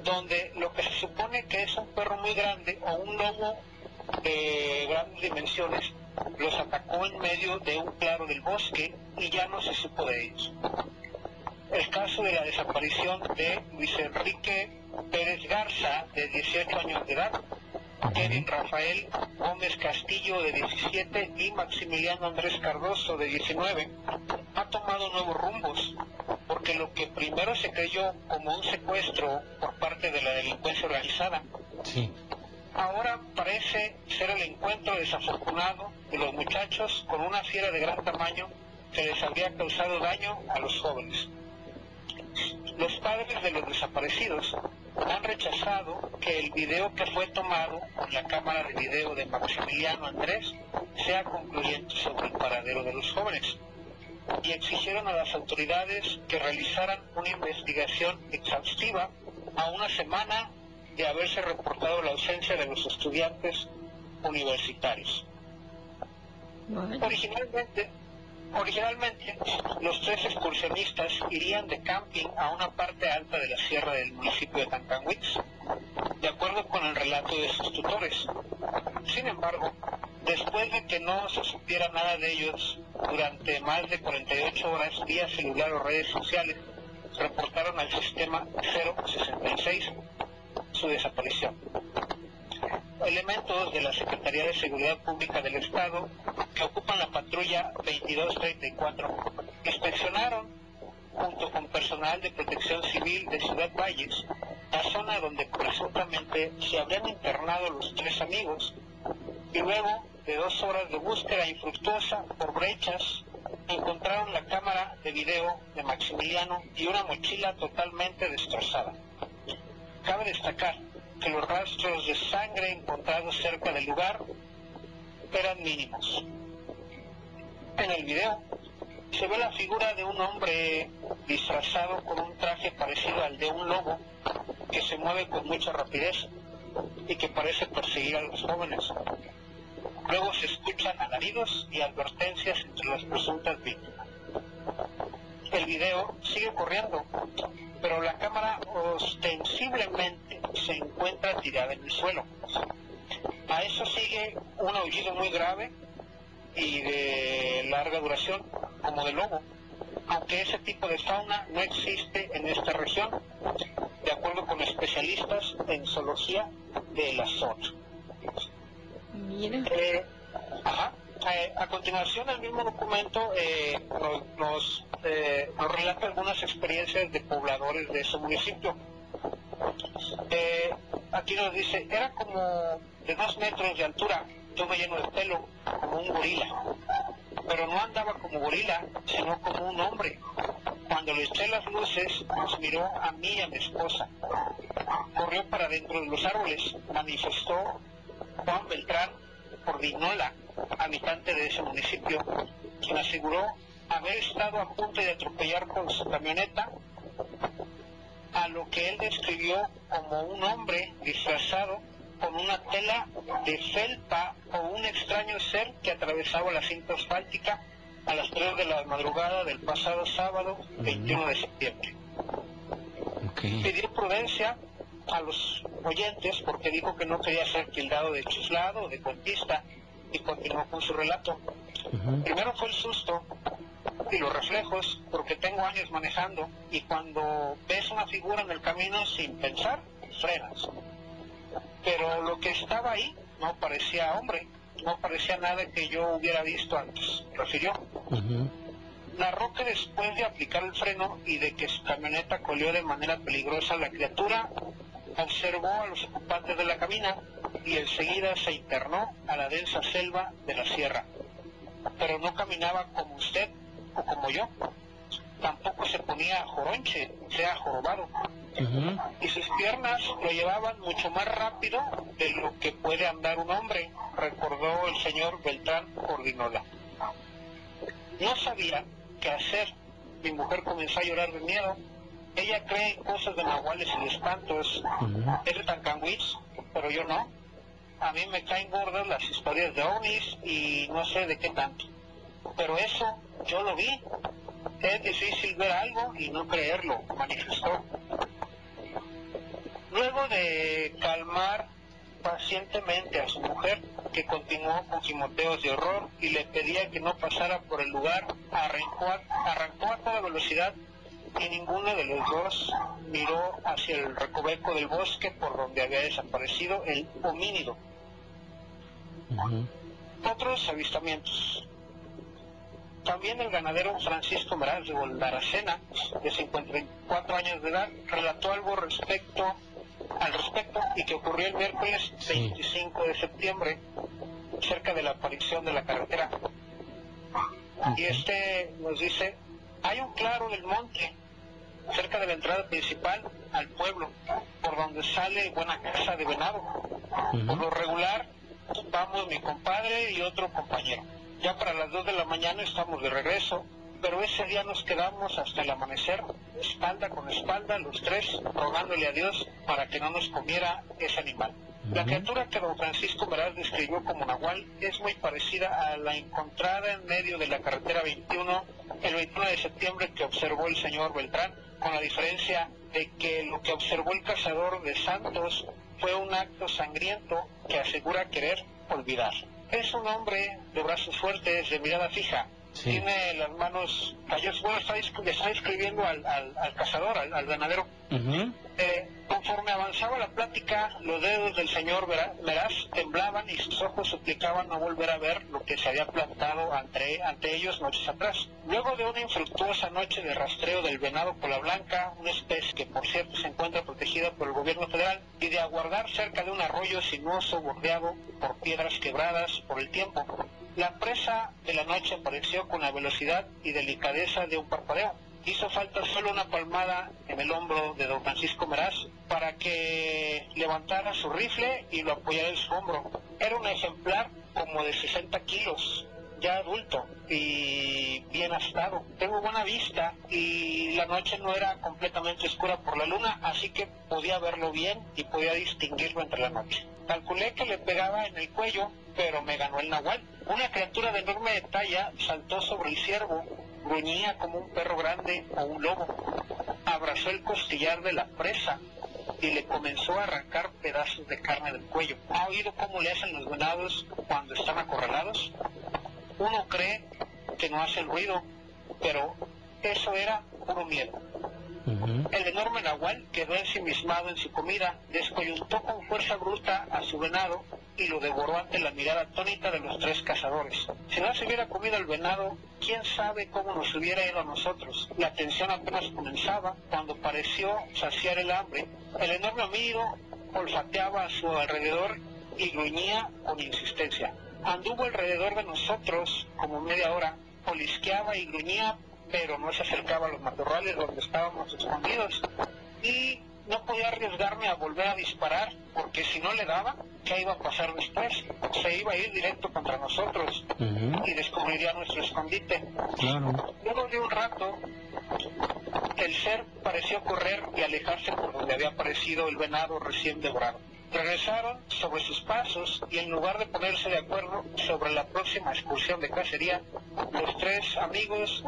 donde lo que se supone que es un perro muy grande o un lobo de grandes dimensiones los atacó en medio de un claro del bosque y ya no se supo de ellos. El caso de la desaparición de Luis Enrique Pérez Garza, de 18 años de edad, Kevin Rafael Gómez Castillo, de 17, y Maximiliano Andrés Cardoso, de 19, ha tomado nuevos rumbos, porque lo que primero se creyó como un secuestro por parte de la delincuencia organizada, ahora parece ser el encuentro desafortunado de los muchachos con una fiera de gran tamaño que les habría causado daño a los jóvenes. Los padres de los desaparecidos han rechazado que el video que fue tomado con la cámara de video de Maximiliano Andrés sea concluyente sobre el paradero de los jóvenes y exigieron a las autoridades que realizaran una investigación exhaustiva a una semana de haberse reportado la ausencia de los estudiantes universitarios. Originalmente, originalmente, los tres excursionistas irían de camping a una parte alta de la sierra del municipio de Tancanwitz, de acuerdo con el relato de sus tutores. Sin embargo, después de que no se supiera nada de ellos durante más de 48 horas vía celular o redes sociales, reportaron al sistema 066 su desaparición. Elementos de la Secretaría de Seguridad Pública del Estado que ocupan la patrulla 2234 inspeccionaron junto con personal de protección civil de Ciudad Valles la zona donde presuntamente se habrían internado los tres amigos y luego de dos horas de búsqueda infructuosa por brechas encontraron la cámara de video de Maximiliano y una mochila totalmente destrozada. Cabe destacar que los rastros de sangre encontrados cerca del lugar eran mínimos. En el video se ve la figura de un hombre disfrazado con un traje parecido al de un lobo que se mueve con mucha rapidez y que parece perseguir a los jóvenes. Luego se escuchan alaridos y advertencias entre las presuntas víctimas. El video sigue corriendo, pero la cámara ostensiblemente se encuentra tirada en el suelo. A eso sigue un aullido muy grave y de larga duración, como de lobo, aunque ese tipo de fauna no existe en esta región, de acuerdo con especialistas en zoología de la zona. Eh, eh, a continuación, el mismo documento eh, nos, nos, relata algunas experiencias de pobladores de ese municipio. aquí nos dice, era como de dos metros de altura, todo lleno de pelo, como un gorila. Pero no andaba como gorila, sino como un hombre. Cuando le eché las luces, nos miró a mí y a mi esposa. Corrió para dentro de los árboles, manifestó Juan Beltrán Vinola, habitante de ese municipio, quien aseguró haber estado a punto de atropellar con su camioneta a lo que él describió como un hombre disfrazado con una tela de felpa o un extraño ser que atravesaba la cinta asfáltica a las 3 de la madrugada del pasado sábado 21 de septiembre. Pidió prudencia a los oyentes porque dijo que no quería ser tildado de chislado o de cuentista y continuó con su relato. Primero fue el susto y los reflejos porque tengo años manejando y cuando ves una figura en el camino sin pensar, frenas. Pero lo que estaba ahí no parecía hombre, no parecía nada que yo hubiera visto antes, refirió. Narró que después de aplicar el freno y de que su camioneta colió de manera peligrosa la criatura, observó a los ocupantes de la cabina y enseguida se internó a la densa selva de la sierra. Pero no caminaba como usted o como yo. Tampoco se ponía joronche, sea jorobado. Y sus piernas lo llevaban mucho más rápido de lo que puede andar un hombre, recordó el señor Beltrán Cordinola. No sabía qué hacer. Mi mujer comenzó a llorar de miedo ella cree en cosas de nahuales y de espantos. Es de Tancanwitz, pero yo no. A mí me caen gordas las historias de ovnis y no sé de qué tanto. Pero eso yo lo vi. Es difícil ver algo y no creerlo, manifestó. Luego de calmar pacientemente a su mujer, que continuó con gimoteos de horror y le pedía que no pasara por el lugar, arrancó arrancó a toda velocidad y ninguno de los dos miró hacia el recoveco del bosque por donde había desaparecido el homínido. Otros avistamientos. También el ganadero Francisco Meraz de Goldaracena, de 54 años de edad, relató algo respecto al respecto y que ocurrió el miércoles 25 de septiembre, cerca de la aparición de la carretera. Y este nos dice, hay un claro del monte cerca de la entrada principal al pueblo, por donde sale buena casa de venado. Por lo regular, vamos mi compadre y otro compañero. Ya para las 2 de la mañana estamos de regreso, pero ese día nos quedamos hasta el amanecer, espalda con espalda, los tres, rogándole a Dios para que no nos comiera ese animal. La criatura que don Francisco Meraz describió como Nahual es muy parecida a la encontrada en medio de la carretera 21 el 21 de septiembre que observó el señor Beltrán, con la diferencia de que lo que observó el cazador de Santos fue un acto sangriento que asegura querer olvidar. Es un hombre de brazos fuertes, de mirada fija, tiene las manos cayos. Bueno, está, está describiendo al, al, cazador, al, ganadero. Eh, conforme avanzaba la plática, los dedos del señor Meraz temblaban y sus ojos suplicaban no volver a ver lo que se había plantado ante, ante ellos noches atrás. Luego de una infructuosa noche de rastreo del venado cola blanca, una especie que por cierto se encuentra protegida por el gobierno federal, y de aguardar cerca de un arroyo sinuoso bordeado por piedras quebradas por el tiempo, la presa de la noche apareció con la velocidad y delicadeza de un parpadeo. Hizo falta solo una palmada en el hombro de don Francisco Meraz para que levantara su rifle y lo apoyara en su hombro. Era un ejemplar como de 60 kilos, ya adulto y bien astado. Tengo buena vista y la noche no era completamente oscura por la luna, así que podía verlo bien y podía distinguirlo entre la noche. Calculé que le pegaba en el cuello, pero me ganó el nahual. Una criatura de enorme talla saltó sobre el ciervo, gruñía como un perro grande o un lobo. Abrazó el costillar de la presa y le comenzó a arrancar pedazos de carne del cuello. ¿Ha oído cómo le hacen los venados cuando están acorralados? Uno cree que no hacen ruido, pero eso era puro miedo. El enorme nahual quedó ensimismado en su comida, descoyuntó con fuerza bruta a su venado y lo devoró ante la mirada atónita de los tres cazadores. Si no se hubiera comido el venado, quién sabe cómo nos hubiera ido a nosotros. La tensión apenas comenzaba cuando pareció saciar el hambre. El enorme amigo olfateaba a su alrededor y gruñía con insistencia. Anduvo alrededor de nosotros como media hora, polisqueaba y gruñía pero no se acercaba a los matorrales donde estábamos escondidos. Y no podía arriesgarme a volver a disparar, porque si no le daba, ¿qué iba a pasar después? Se iba a ir directo contra nosotros y descubriría nuestro escondite. Luego de un rato, el ser pareció correr y alejarse por donde había aparecido el venado recién devorado. Regresaron sobre sus pasos y en lugar de ponerse de acuerdo sobre la próxima excursión de cacería, los tres amigos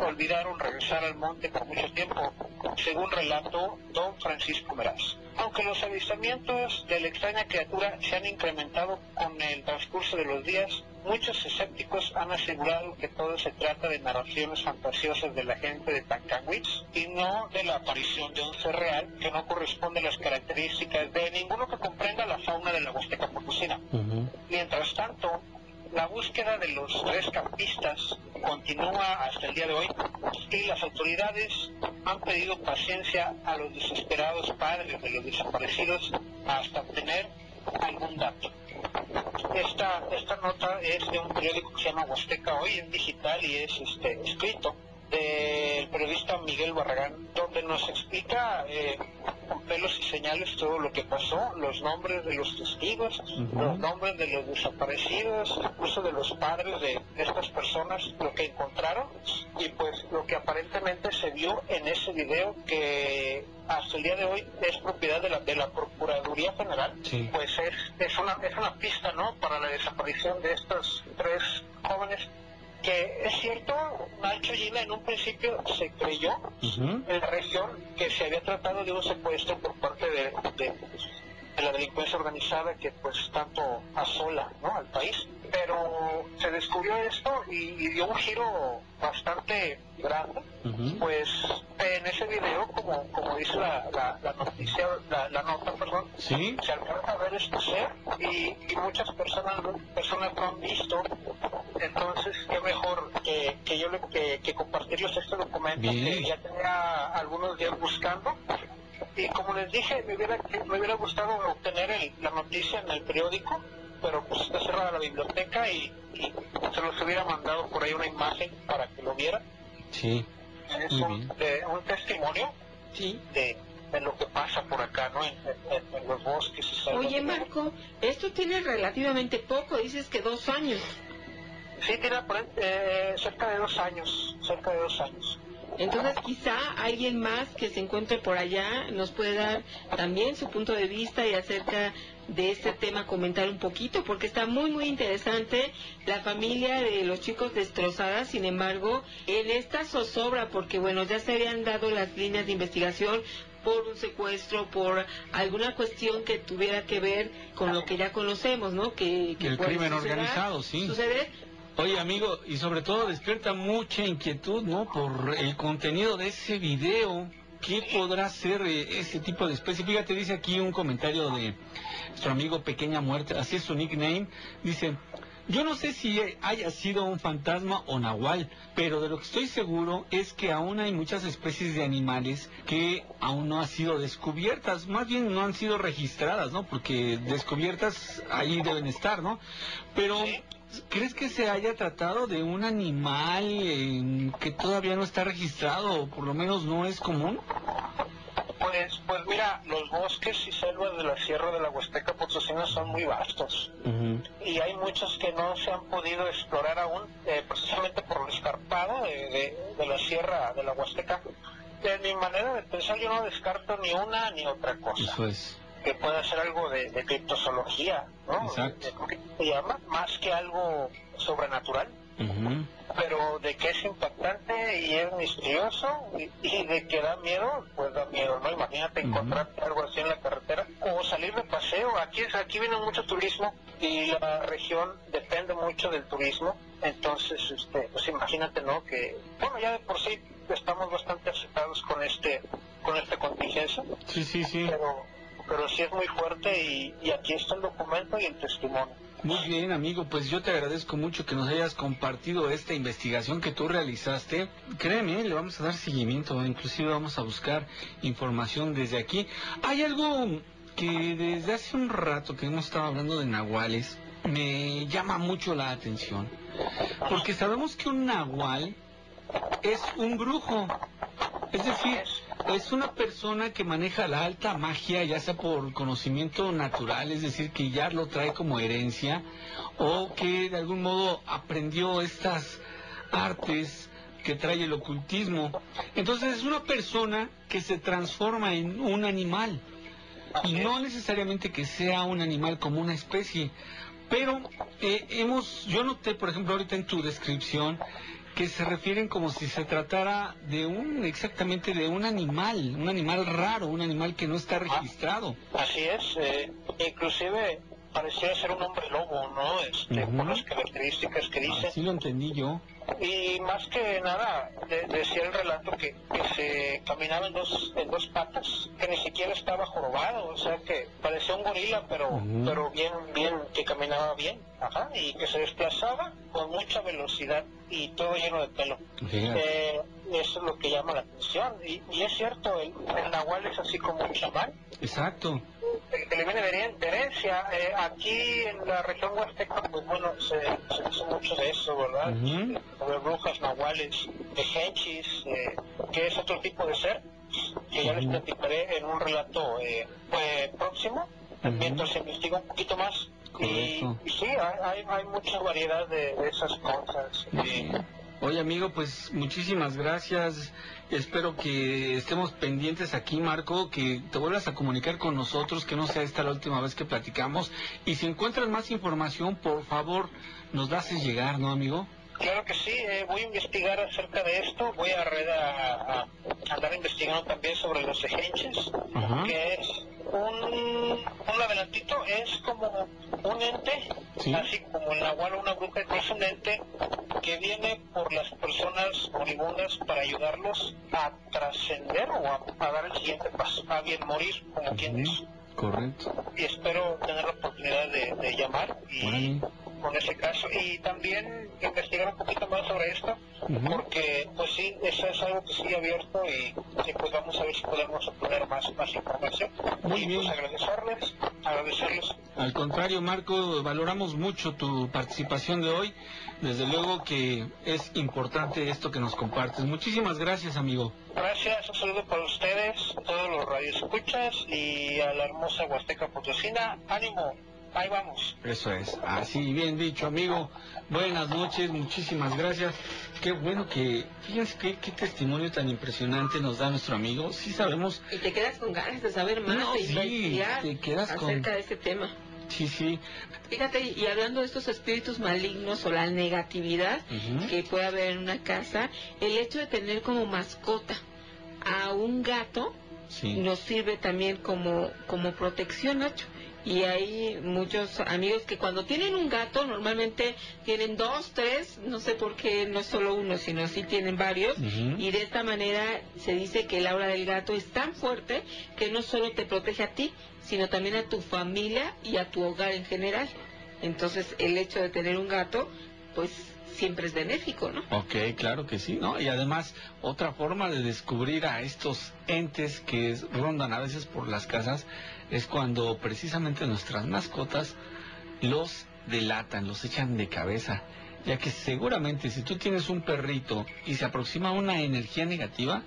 olvidaron regresar al monte por mucho tiempo, según relató don Francisco Meraz. Aunque los avistamientos de la extraña criatura se han incrementado con el transcurso de los días, muchos escépticos han asegurado que todo se trata de narraciones fantasiosas de la gente de Tancangwitz y no de la aparición de un ser real que no corresponde a las características de ninguno que comprenda la fauna de la Huasteca Potosina. Mientras tanto, la búsqueda de los tres campistas continúa hasta el día de hoy y las autoridades han pedido paciencia a los desesperados padres de los desaparecidos hasta obtener algún dato. Esta, esta nota es de un periódico que se llama Huasteca Hoy, es digital y es este, escrito del periodista Miguel Barragán, donde nos explica eh, con pelos y señales todo lo que pasó, los nombres de los testigos, los nombres de los desaparecidos, incluso de los padres de estas personas, lo que encontraron y pues lo que aparentemente se vio en ese video que hasta el día de hoy es propiedad de la, de la Procuraduría General, pues es, es, una, es una pista ¿no? para la desaparición de estos tres jóvenes que es cierto, Nacho Gila en un principio se creyó en la región que se había tratado de un secuestro por parte de, de, la delincuencia organizada que pues tanto asola ¿no? al país. Pero se descubrió esto y, dio un giro bastante grande, pues en ese video, como, como dice la, la, noticia, la, nota, perdón, se alcanza a ver este ser y, muchas personas personas lo han visto, entonces qué mejor que, que yo le, que, que compartirles este documento que ya tenía algunos días buscando y como les dije, me hubiera, me hubiera gustado obtener la noticia en el periódico pero pues está cerrada la biblioteca y, se los hubiera mandado por ahí una imagen para que lo vieran. Sí. Es un, testimonio sí. de, lo que pasa por acá, ¿no? En, los bosques y Oye, Marco, esto tiene relativamente poco, dices que dos años. Sí, tiene eh, cerca de dos años, cerca de dos años. Entonces quizá alguien más que se encuentre por allá nos puede dar también su punto de vista y acerca de este tema comentar un poquito porque está muy muy interesante la familia de los chicos destrozadas sin embargo en esta zozobra porque bueno ya se habían dado las líneas de investigación por un secuestro, por alguna cuestión que tuviera que ver con lo que ya conocemos, ¿no? Que, el crimen organizado, sí. Suceder, Oye, amigo, y sobre todo despierta mucha inquietud, ¿no? Por el contenido de ese video. ¿Qué podrá ser eh, ese tipo de especie? Fíjate, dice aquí un comentario de nuestro amigo Pequeña Muerte, así es su nickname. Dice, yo no sé si haya sido un fantasma o nahual, pero de lo que estoy seguro es que aún hay muchas especies de animales que aún no han sido descubiertas, más bien no han sido registradas, ¿no? Porque descubiertas ahí deben estar, ¿no? Pero ¿Crees que se haya tratado de un animal eh, que todavía no está registrado o por lo menos no es común? Pues, pues mira, los bosques y selvas de la Sierra de la Huasteca Potosina son muy vastos y hay muchos que no se han podido explorar aún, eh, precisamente por el escarpado de, la Sierra de la Huasteca. De mi manera de pensar, yo no descarto ni una ni otra cosa. Eso es que pueda ser algo de, de criptozoología, ¿no? Exacto. se llama? Más que algo sobrenatural. Pero de que es impactante y es misterioso y, de que da miedo, pues da miedo, ¿no? Imagínate encontrarte algo así en la carretera o salir de paseo. Aquí, aquí viene mucho turismo y la región depende mucho del turismo. Entonces, este, pues imagínate, ¿no? Que, bueno, ya de por sí estamos bastante aceptados con este con esta contingencia. Sí, sí, sí. Pero pero sí es muy fuerte y, aquí está el documento y el testimonio. Muy bien, amigo, pues yo te agradezco mucho que nos hayas compartido esta investigación que tú realizaste. Créeme, le vamos a dar seguimiento, inclusive vamos a buscar información desde aquí. Hay algo que desde hace un rato que hemos estado hablando de nahuales, me llama mucho la atención, porque sabemos que un nahual es un brujo, es decir, es una persona que maneja la alta magia, ya sea por conocimiento natural, es decir, que ya lo trae como herencia, o que de algún modo aprendió estas artes que trae el ocultismo. Entonces es una persona que se transforma en un animal. y no necesariamente que sea un animal como una especie. Pero eh, hemos, yo noté, por ejemplo, ahorita en tu descripción, que se refieren como si se tratara de un, exactamente de un animal, un animal raro, un animal que no está registrado. Así es, eh, inclusive parecía ser un hombre lobo, ¿no? Este, Por las características que dice. Así lo entendí yo. Y más que nada, de- decía el relato que, que se caminaba en dos, en dos patas, que ni siquiera estaba jorobado, o sea que parecía un gorila, pero, pero bien, bien, que caminaba bien, ajá, y que se desplazaba con mucha velocidad y todo lleno de pelo. Eh, eso es lo que llama la atención. Y, y es cierto, el, el nahual es así como un chamán, Exacto. eh, que le viene de heren- de herencia. Eh, aquí en la región huasteca, pues bueno, se, se dice mucho de eso, ¿verdad? Sobre brujas, nahuales, de henchis, eh, que es otro tipo de ser, que ya les platicaré en un relato eh, eh, próximo, mientras se investiga un poquito más. Y, Correcto. y sí, hay, hay, mucha variedad de, de esas cosas. Eh, Oye amigo, pues muchísimas gracias. Espero que estemos pendientes aquí, Marco, que te vuelvas a comunicar con nosotros, que no sea esta la última vez que platicamos. Y si encuentras más información, por favor, nos la haces llegar, ¿no, amigo? Claro que sí, eh, voy a investigar acerca de esto, voy a, red a, a- a andar investigando también sobre los ejenches, Ajá. que es un, un adelantito, es como un ente, así como el nahual o una bruja, que es un ente que viene por las personas moribundas para ayudarlos a trascender o a, a dar el siguiente paso, a bien morir, como quien dice. Correcto. Y espero tener la oportunidad de, de llamar y. con ese caso y también investigar un poquito más sobre esto porque pues sí eso es algo que sigue abierto y, y, pues vamos a ver si podemos obtener más más información Muy y bien. pues agradecerles agradecerles Al contrario, Marco, valoramos mucho tu participación de hoy. Desde luego que es importante esto que nos compartes. Muchísimas gracias, amigo. gracias un saludo para ustedes todos los radioescuchas y a la hermosa Huasteca Potosina ánimo ahí vamos Eso es, así bien dicho, amigo. Buenas noches, muchísimas gracias. Qué bueno que, fíjense qué, qué testimonio tan impresionante nos da nuestro amigo. Sí sabemos, Y te quedas con ganas de saber más, No, de sí, te quedas con- acerca de este tema. sí, sí. Fíjate, y hablando de estos espíritus malignos o la negatividad que puede haber en una casa, el hecho de tener como mascota a un gato Sí. nos sirve también como, como protección, Nacho. Y hay muchos amigos que cuando tienen un gato normalmente tienen dos, tres, no sé por qué no es solo uno, sino sí tienen varios. Y de esta manera se dice que el aura del gato es tan fuerte que no solo te protege a ti, sino también a tu familia y a tu hogar en general. Entonces el hecho de tener un gato, pues siempre es benéfico, ¿no? Ok, claro que sí, ¿no? Y además, otra forma de descubrir a estos entes que rondan a veces por las casas es cuando precisamente nuestras mascotas los delatan, los echan de cabeza. Ya que seguramente si tú tienes un perrito y se aproxima una energía negativa,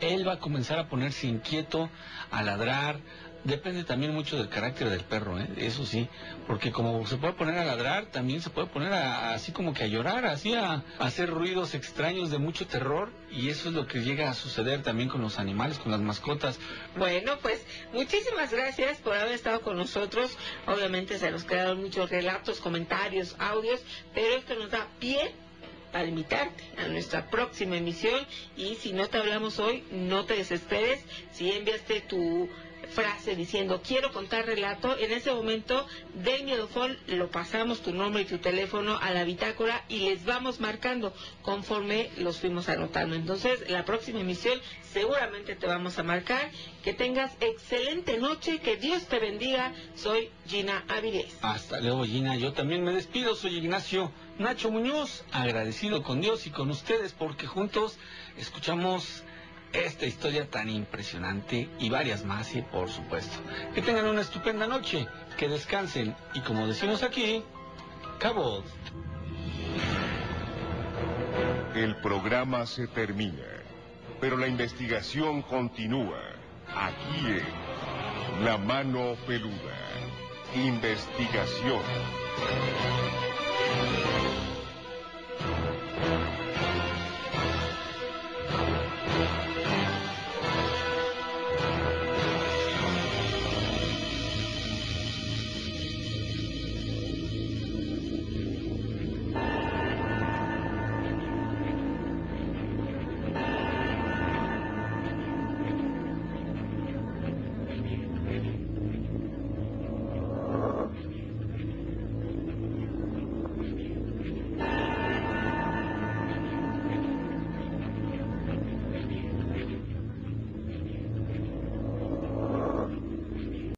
él va a comenzar a ponerse inquieto, a ladrar. Depende también mucho del carácter del perro, ¿eh? eso sí, porque como se puede poner a ladrar, también se puede poner a- así como que a llorar, así a, a hacer ruidos extraños de mucho terror, y eso es lo que llega a suceder también con los animales, con las mascotas. Bueno, pues muchísimas gracias por haber estado con nosotros. Obviamente se nos quedaron muchos relatos, comentarios, audios, pero esto nos da pie para invitarte a nuestra próxima emisión y si no te hablamos hoy, no te desesperes. Si enviaste tu frase diciendo quiero contar relato, en ese momento del Miedofón lo pasamos tu nombre y tu teléfono a la bitácora y les vamos marcando conforme los fuimos anotando. Entonces, la próxima emisión seguramente te vamos a marcar. Que tengas excelente noche, que Dios te bendiga. Soy Gina Avilés. Hasta luego, Gina. Yo también me despido. Soy Ignacio Nacho Muñoz, agradecido con Dios y con ustedes porque juntos escuchamos esta historia tan impresionante y varias más, y por supuesto. Que tengan una estupenda noche, que descansen y como decimos aquí, cabo. El programa se termina, pero la investigación continúa. Aquí en La Mano Peluda. Investigación.